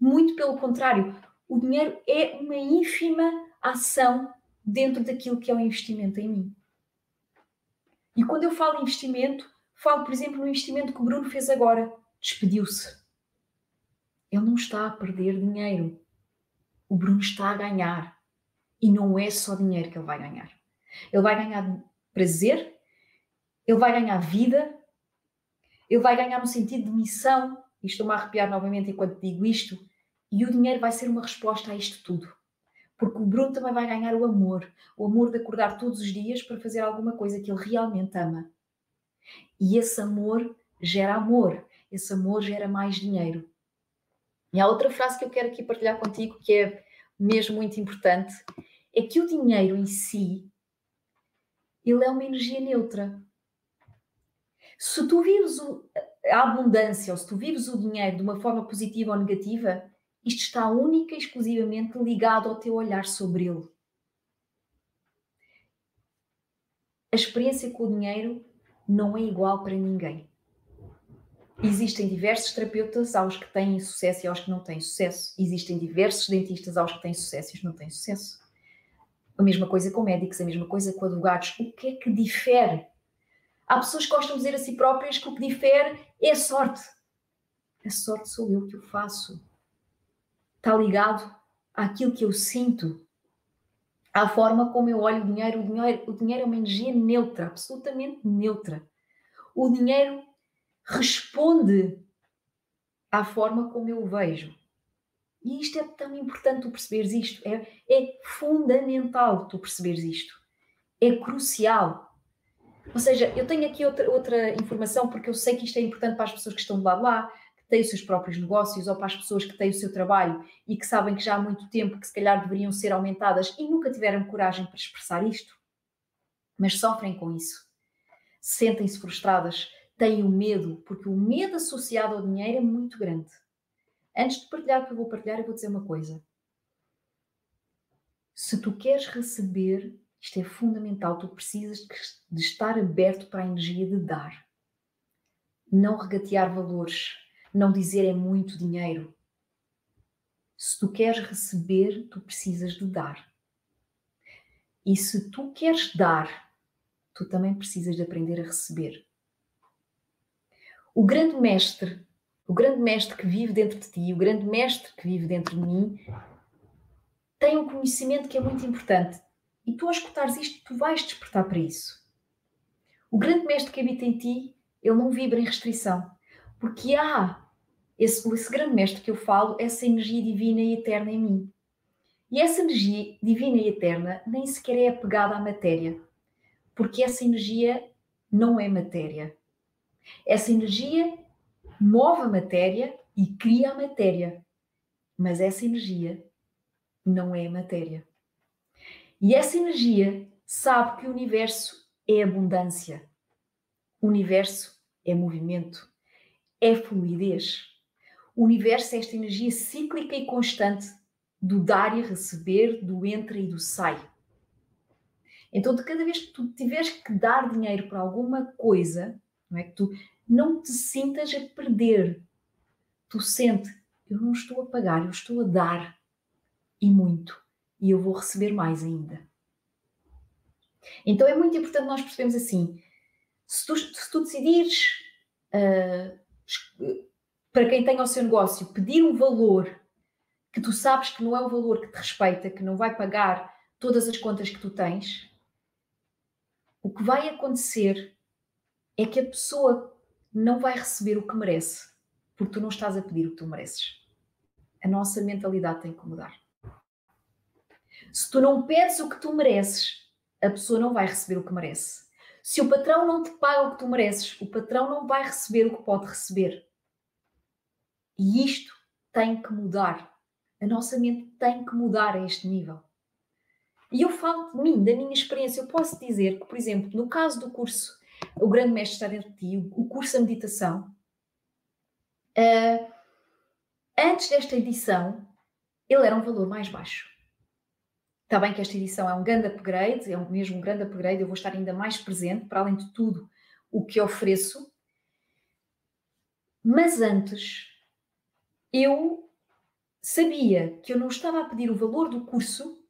Muito pelo contrário, o dinheiro é uma ínfima ação dentro daquilo que é o investimento em mim. E quando eu falo em investimento, falo, por exemplo, no investimento que o Bruno fez agora. Despediu-se. Ele não está a perder dinheiro. O Bruno está a ganhar. E não é só dinheiro que ele vai ganhar. Ele vai ganhar prazer, ele vai ganhar vida, ele vai ganhar um sentido de missão. E estou-me a arrepiar novamente enquanto digo isto. E o dinheiro vai ser uma resposta a isto tudo. Porque o Bruno também vai ganhar o amor. O amor de acordar todos os dias para fazer alguma coisa que ele realmente ama. E esse amor gera amor. Esse amor gera mais dinheiro. E há outra frase que eu quero aqui partilhar contigo que é mesmo muito importante, é que o dinheiro em si, ele é uma energia neutra. Se tu vives o, a abundância ou se tu vives o dinheiro de uma forma positiva ou negativa, isto está única e exclusivamente ligado ao teu olhar sobre ele. A experiência com o dinheiro não é igual para ninguém. Existem diversos terapeutas aos que têm sucesso e aos que não têm sucesso. Existem diversos dentistas aos que têm sucesso e os que não têm sucesso. A mesma coisa com médicos, a mesma coisa com advogados. O que é que difere? Há pessoas que gostam de dizer a si próprias que o que difere é a sorte. A sorte sou eu que o faço. Está ligado àquilo que eu sinto, à forma como eu olho o dinheiro. O dinheiro, o dinheiro é uma energia neutra, absolutamente neutra. O dinheiro responde à forma como eu o vejo. E isto é tão importante tu perceberes isto. É, é fundamental tu perceberes isto. É crucial. Ou seja, eu tenho aqui outra, outra informação porque eu sei que isto é importante para as pessoas que estão do lado lá, têm os seus próprios negócios, ou para as pessoas que têm o seu trabalho e que sabem que já há muito tempo que se calhar deveriam ser aumentadas e nunca tiveram coragem para expressar isto, mas sofrem com isso. Sentem-se frustradas, têm o medo, porque o medo associado ao dinheiro é muito grande. Antes de partilhar o que eu vou partilhar, eu vou dizer uma coisa. Se tu queres receber, isto é fundamental, tu precisas de estar aberto para a energia de dar. Não regatear valores, não dizer é muito dinheiro. Se tu queres receber, tu precisas de dar. E se tu queres dar, tu também precisas de aprender a receber. O grande mestre, o grande mestre que vive dentro de ti, o grande mestre que vive dentro de mim, tem um conhecimento que é muito importante. E tu, ao escutares isto, tu vais despertar para isso. O grande mestre que habita em ti, ele não vibra em restrição. Porque há esse, esse grande mestre que eu falo, essa energia divina e eterna em mim. E essa energia divina e eterna nem sequer é apegada à matéria. Porque essa energia não é matéria. Essa energia move a matéria e cria a matéria, mas essa energia não é matéria. E essa energia sabe que o universo é abundância, o universo é movimento, é fluidez. O universo é esta energia cíclica e constante do dar e receber, do entra e do sai. Então, de cada vez que tu tiveres que dar dinheiro para alguma coisa, não é que tu não te sintas a perder. Tu sente, eu não estou a pagar, eu estou a dar e muito, e eu vou receber mais ainda. Então é muito importante nós percebermos assim: se tu, se tu decidires, uh, para quem tem o seu negócio, pedir um valor que tu sabes que não é um valor que te respeita, que não vai pagar todas as contas que tu tens, o que vai acontecer é que a pessoa não vai receber o que merece, porque tu não estás a pedir o que tu mereces. A nossa mentalidade tem que mudar. Se tu não pedes o que tu mereces, a pessoa não vai receber o que merece. Se o patrão não te paga o que tu mereces, o patrão não vai receber o que pode receber. E isto tem que mudar. A nossa mente tem que mudar a este nível. E eu falo de mim, da minha experiência. Eu posso dizer que, por exemplo, no caso do curso o grande mestre está dentro de ti, o curso da meditação. Uh, antes desta edição, ele era um valor mais baixo. Está bem que esta edição é um grande upgrade, é mesmo um grande upgrade, eu vou estar ainda mais presente, para além de tudo o que ofereço. Mas antes, eu sabia que eu não estava a pedir o valor do curso,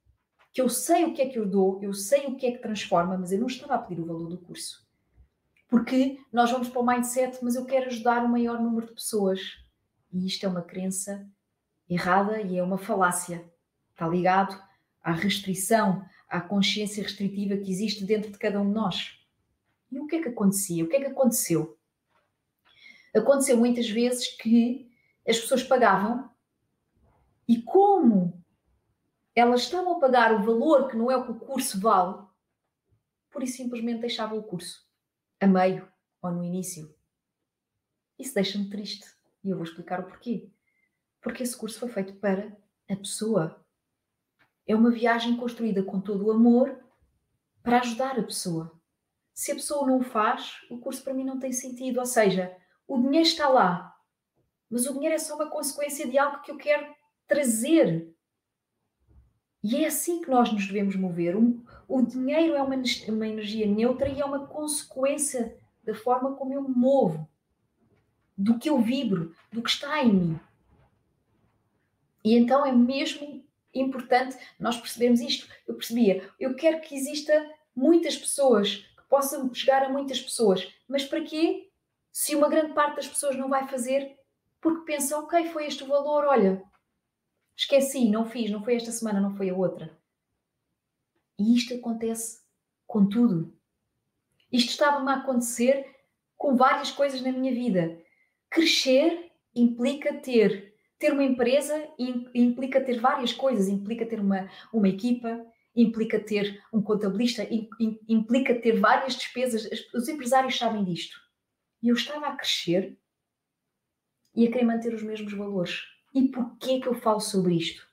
que eu sei o que é que eu dou, eu sei o que é que transforma, mas eu não estava a pedir o valor do curso. Porque nós vamos para o mindset, mas eu quero ajudar o maior número de pessoas. E isto é uma crença errada e é uma falácia. Está ligado à restrição, à consciência restritiva que existe dentro de cada um de nós. E o que é que acontecia? O que é que aconteceu? Aconteceu muitas vezes que as pessoas pagavam e como elas estavam a pagar o valor que não é o que o curso vale, por isso simplesmente deixavam o curso a meio ou no início. Isso deixa-me triste e eu vou explicar o porquê. Porque esse curso foi feito para a pessoa. É uma viagem construída com todo o amor para ajudar a pessoa. Se a pessoa não o faz, o curso para mim não tem sentido. Ou seja, o dinheiro está lá, mas o dinheiro é só uma consequência de algo que eu quero trazer. E é assim que nós nos devemos mover. o dinheiro é uma, uma energia neutra e é uma consequência da forma como eu me movo, do que eu vibro, do que está em mim. E então é mesmo importante nós percebermos isto. Eu percebia, eu quero que exista muitas pessoas, que possam chegar a muitas pessoas, mas para quê? Se uma grande parte das pessoas não vai fazer porque pensa, ok, foi este o valor, olha, esqueci, não fiz, não foi esta semana, não foi a outra. E isto acontece com tudo. Isto estava-me a acontecer com várias coisas na minha vida. Crescer implica ter ter uma empresa implica ter várias coisas, implica ter uma, uma equipa, implica ter um contabilista, implica ter várias despesas. Os empresários sabem disto. E eu estava a crescer e a querer manter os mesmos valores. E porquê que eu falo sobre isto?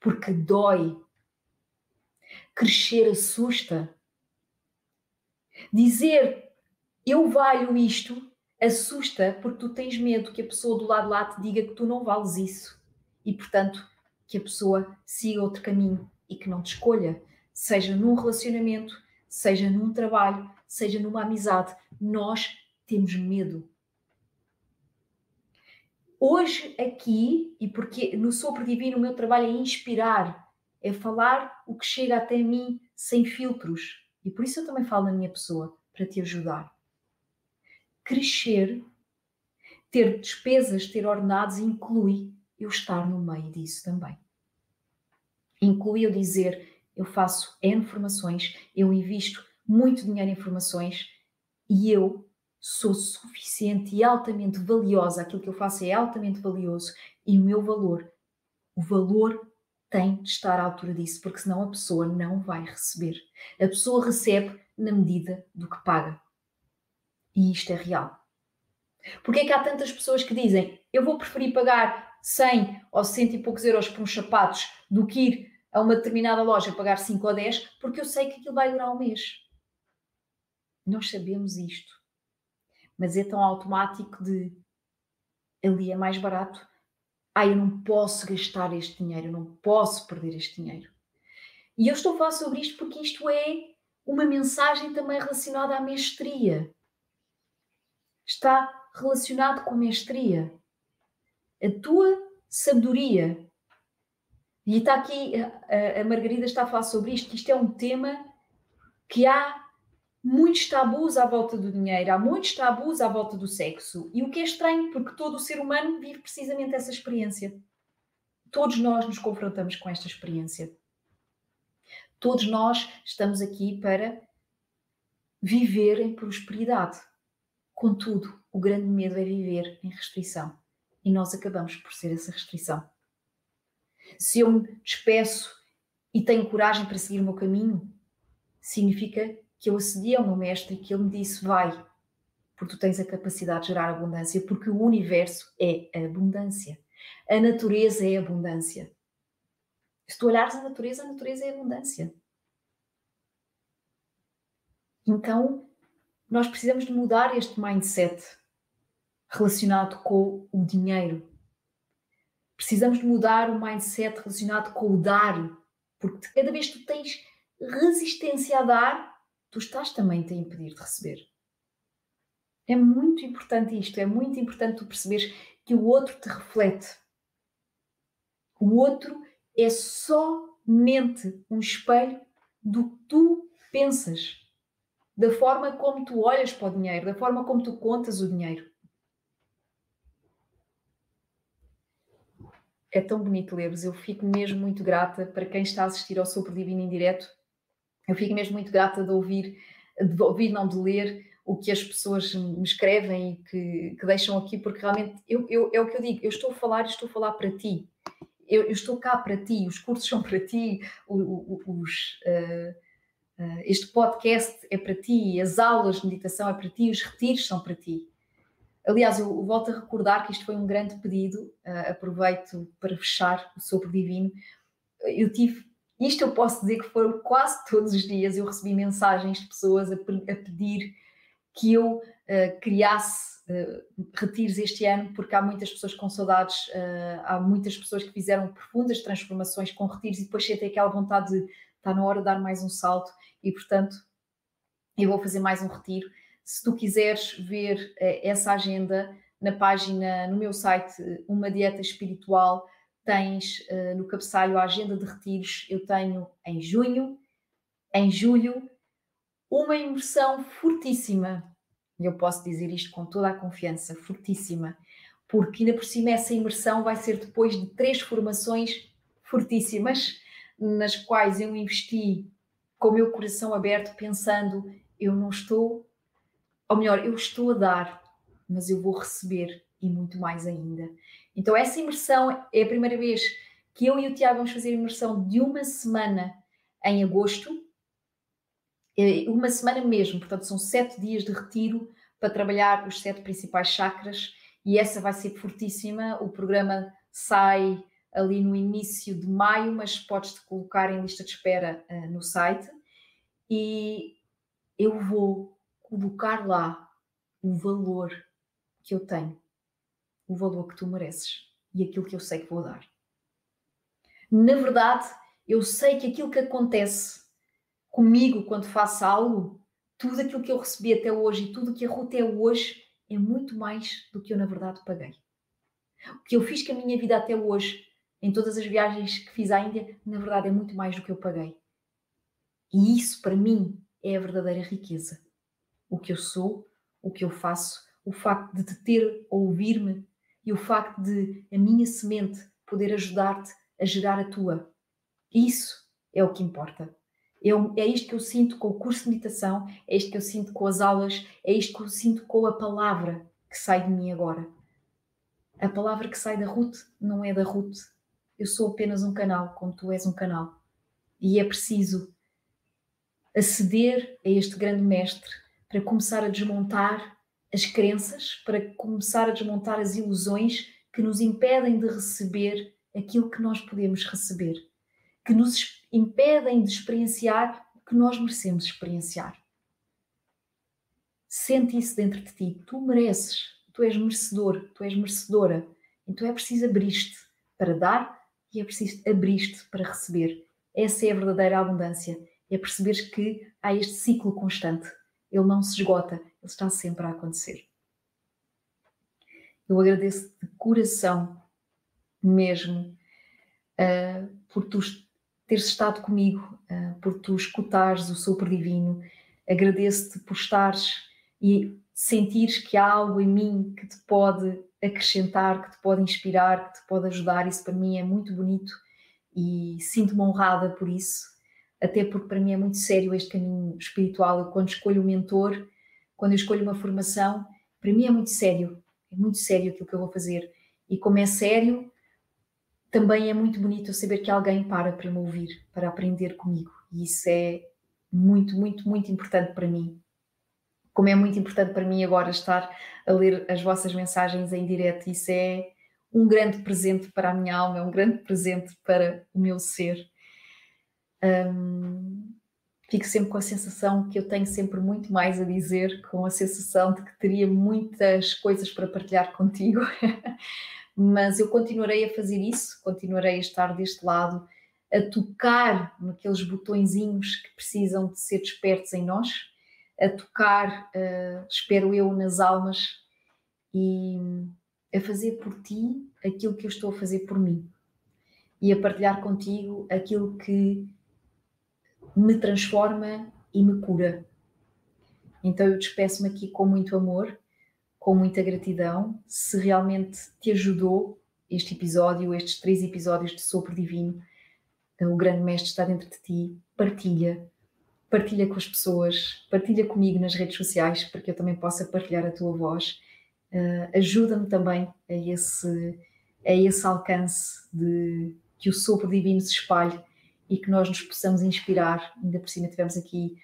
Porque dói. Crescer assusta. Dizer eu valho isto assusta porque tu tens medo que a pessoa do lado lá te diga que tu não vales isso e, portanto, que a pessoa siga outro caminho e que não te escolha, seja num relacionamento, seja num trabalho, seja numa amizade. Nós temos medo. Hoje, aqui, e porque no Sopro Divino o meu trabalho é inspirar, é falar o que chega até mim sem filtros. E por isso eu também falo na minha pessoa, para te ajudar crescer, ter despesas, ter ordenados, inclui eu estar no meio disso também. Inclui eu dizer, eu faço N formações, eu invisto muito dinheiro em formações e eu sou suficiente e altamente valiosa, aquilo que eu faço é altamente valioso e o meu valor, o valor tem de estar à altura disso, porque senão a pessoa não vai receber. A pessoa recebe na medida do que paga. E isto é real. Porque é que há tantas pessoas que dizem eu vou preferir pagar 100 ou 100 e poucos euros por uns sapatos do que ir a uma determinada loja pagar 5 ou 10 porque eu sei que aquilo vai durar um mês. Nós sabemos isto. Mas é tão automático de ali é mais barato. Ah, eu não posso gastar este dinheiro, eu não posso perder este dinheiro. E eu estou a falar sobre isto porque isto é uma mensagem também relacionada à mestria está relacionado com mestria. A tua sabedoria. E está aqui, a, a Margarida está a falar sobre isto, que isto é um tema que há muitos tabus à volta do dinheiro, há muitos tabus à volta do sexo. E o que é estranho, porque todo o ser humano vive precisamente essa experiência. Todos nós nos confrontamos com esta experiência. Todos nós estamos aqui para viver em prosperidade. Contudo, o grande medo é viver em restrição e nós acabamos por ser essa restrição. Se eu me despeço e tenho coragem para seguir o meu caminho, significa que eu acedi ao meu mestre e que ele me disse: vai, porque tu tens a capacidade de gerar abundância, porque o universo é abundância. A natureza é abundância. Se tu olhares a natureza, a natureza é abundância. Então, nós precisamos de mudar este mindset relacionado com o dinheiro. Precisamos de mudar o mindset relacionado com o dar, Porque cada vez que tu tens resistência a dar, tu estás também a impedir de receber. É muito importante isto, é muito importante tu perceberes que o outro te reflete. O outro é somente um espelho do que tu pensas, da forma como tu olhas para o dinheiro, da forma como tu contas o dinheiro. É tão bonito ler-vos. Eu fico mesmo muito grata para quem está a assistir ao Sopro Divino em direto. Eu fico mesmo muito grata de ouvir, de ouvir, não de ler, o que as pessoas me escrevem e que, que deixam aqui, porque realmente eu, eu, é o que eu digo, eu estou a falar estou a falar para ti. Eu, eu, estou cá para ti, os cursos são para ti, os, uh, uh, este podcast é para ti, as aulas de meditação é para ti, os retiros são para ti. Aliás, eu volto a recordar que isto foi um grande pedido, uh, aproveito para fechar o Sopro Divino. Eu tive, isto eu posso dizer que foram quase todos os dias, eu recebi mensagens de pessoas a, a pedir que eu uh, criasse uh, retiros este ano, porque há muitas pessoas com saudades, uh, há muitas pessoas que fizeram profundas transformações com retiros e depois sentem aquela vontade de está na hora de dar mais um salto e, portanto, eu vou fazer mais um retiro. Se tu quiseres ver essa agenda na página, no meu site, Uma Dieta Espiritual, tens no cabeçalho a agenda de retiros. Eu tenho em junho, em julho uma imersão fortíssima. E eu posso dizer isto com toda a confiança, fortíssima, porque ainda por cima essa imersão vai ser depois de três formações fortíssimas, nas quais eu investi com o meu coração aberto, pensando: eu não estou, ou melhor, eu estou a dar, mas eu vou receber e muito mais ainda. Então, essa imersão é a primeira vez que eu e o Tiago vamos fazer a imersão de uma semana em agosto, é uma semana mesmo, portanto, são sete dias de retiro para trabalhar os sete principais chakras e essa vai ser fortíssima. O programa sai ali no início de maio, mas podes-te colocar em lista de espera uh, no site e eu vou colocar lá o valor que eu tenho, o valor que tu mereces e aquilo que eu sei que vou dar. Na verdade, eu sei que aquilo que acontece comigo quando faço algo, tudo aquilo que eu recebi até hoje e tudo que a Ruth é hoje é muito mais do que eu na verdade paguei. O que eu fiz com a minha vida até hoje, em todas as viagens que fiz à Índia, na verdade é muito mais do que eu paguei. E isso para mim é a verdadeira riqueza. O que eu sou, o que eu faço, o facto de te ter ouvir-me e o facto de a minha semente poder ajudar-te a gerar a tua. Isso é o que importa. Eu, é isto que eu sinto com o curso de meditação, é isto que eu sinto com as aulas, é isto que eu sinto com a palavra que sai de mim agora. A palavra que sai da Ruth não é da Ruth. Eu sou apenas um canal, como tu és um canal. E é preciso aceder a este grande mestre para começar a desmontar as crenças, para começar a desmontar as ilusões que nos impedem de receber aquilo que nós podemos receber, que nos impedem de experienciar o que nós merecemos experienciar. Sente isso dentro de ti. Tu mereces, tu és merecedor, tu és merecedora. Então é preciso abrir-te para dar e é preciso abrir-te para receber. Essa é a verdadeira abundância. É perceberes que há este ciclo constante. Ele não se esgota, está sempre a acontecer. Eu agradeço de coração mesmo uh, por tu teres estado comigo, uh, por tu escutares o sopro divino. Agradeço-te por estares e sentires que há algo em mim que te pode acrescentar, que te pode inspirar, que te pode ajudar. Isso para mim é muito bonito e sinto-me honrada por isso, até porque para mim é muito sério este caminho espiritual. Eu, quando escolho um mentor, quando eu escolho uma formação, para mim é muito sério, é muito sério aquilo que eu vou fazer. E como é sério, também é muito bonito saber que alguém para para me ouvir, para aprender comigo. E isso é muito, muito, muito importante para mim. Como é muito importante para mim agora estar a ler as vossas mensagens em direto, isso é um grande presente para a minha alma, é um grande presente para o meu ser. Um, fico sempre com a sensação que eu tenho sempre muito mais a dizer, com a sensação de que teria muitas coisas para partilhar contigo. [LAUGHS] mas eu continuarei a fazer isso, continuarei a estar deste lado, a tocar naqueles botõezinhos que precisam de ser despertos em nós, a tocar, uh, espero eu, nas almas e a fazer por ti aquilo que eu estou a fazer por mim e a partilhar contigo aquilo que me transforma e me cura. Então eu despeço-me aqui com muito amor, com muita gratidão. Se realmente te ajudou este episódio, estes três episódios de Sopro Divino, o grande mestre está dentro de ti, partilha, partilha com as pessoas, partilha comigo nas redes sociais para que eu também possa partilhar a tua voz. Uh, Ajuda-me também a esse, a esse alcance de que o sopro divino se espalhe e que nós nos possamos inspirar. Ainda por cima tivemos aqui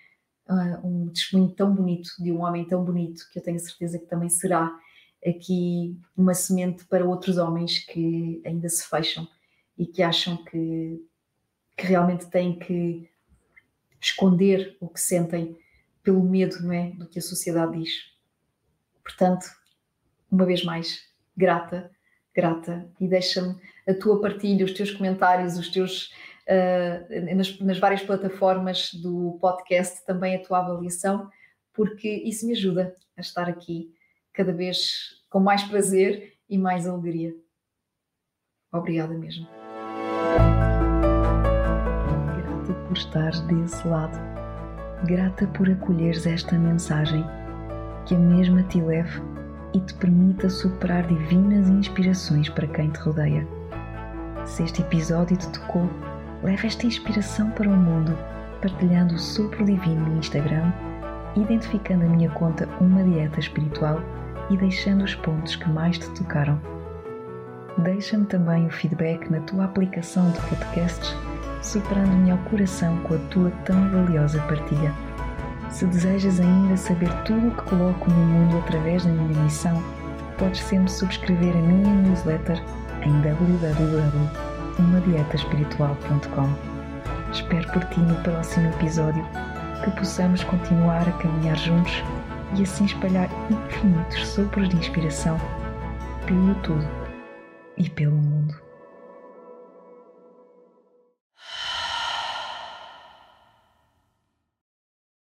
uh, um testemunho tão bonito de um homem tão bonito que eu tenho certeza que também será aqui uma semente para outros homens que ainda se fecham e que acham que que realmente têm que esconder o que sentem pelo medo, não é, do que a sociedade diz. Portanto, uma vez mais, grata, grata e deixa-me a tua partilha, os teus comentários, os teus uh, nas, nas várias plataformas do podcast também a tua avaliação, porque isso me ajuda a estar aqui cada vez com mais prazer e mais alegria. Obrigada mesmo por estares desse lado. Grata por acolheres esta mensagem, que a mesma te leve e te permita superar divinas inspirações para quem te rodeia. Se este episódio te tocou, leva esta inspiração para o mundo, partilhando o sopro divino no Instagram, identificando a minha conta Uma Dieta Espiritual e deixando os pontos que mais te tocaram. Deixa-me também o feedback na tua aplicação de podcasts superando-me ao coração com a tua tão valiosa partilha. Se desejas ainda saber tudo o que coloco no mundo através da minha missão, podes sempre subscrever a minha newsletter em www.umadietaespiritual.com. Espero por ti no próximo episódio, que possamos continuar a caminhar juntos e assim espalhar infinitos sopros de inspiração pelo tudo e pelo mundo.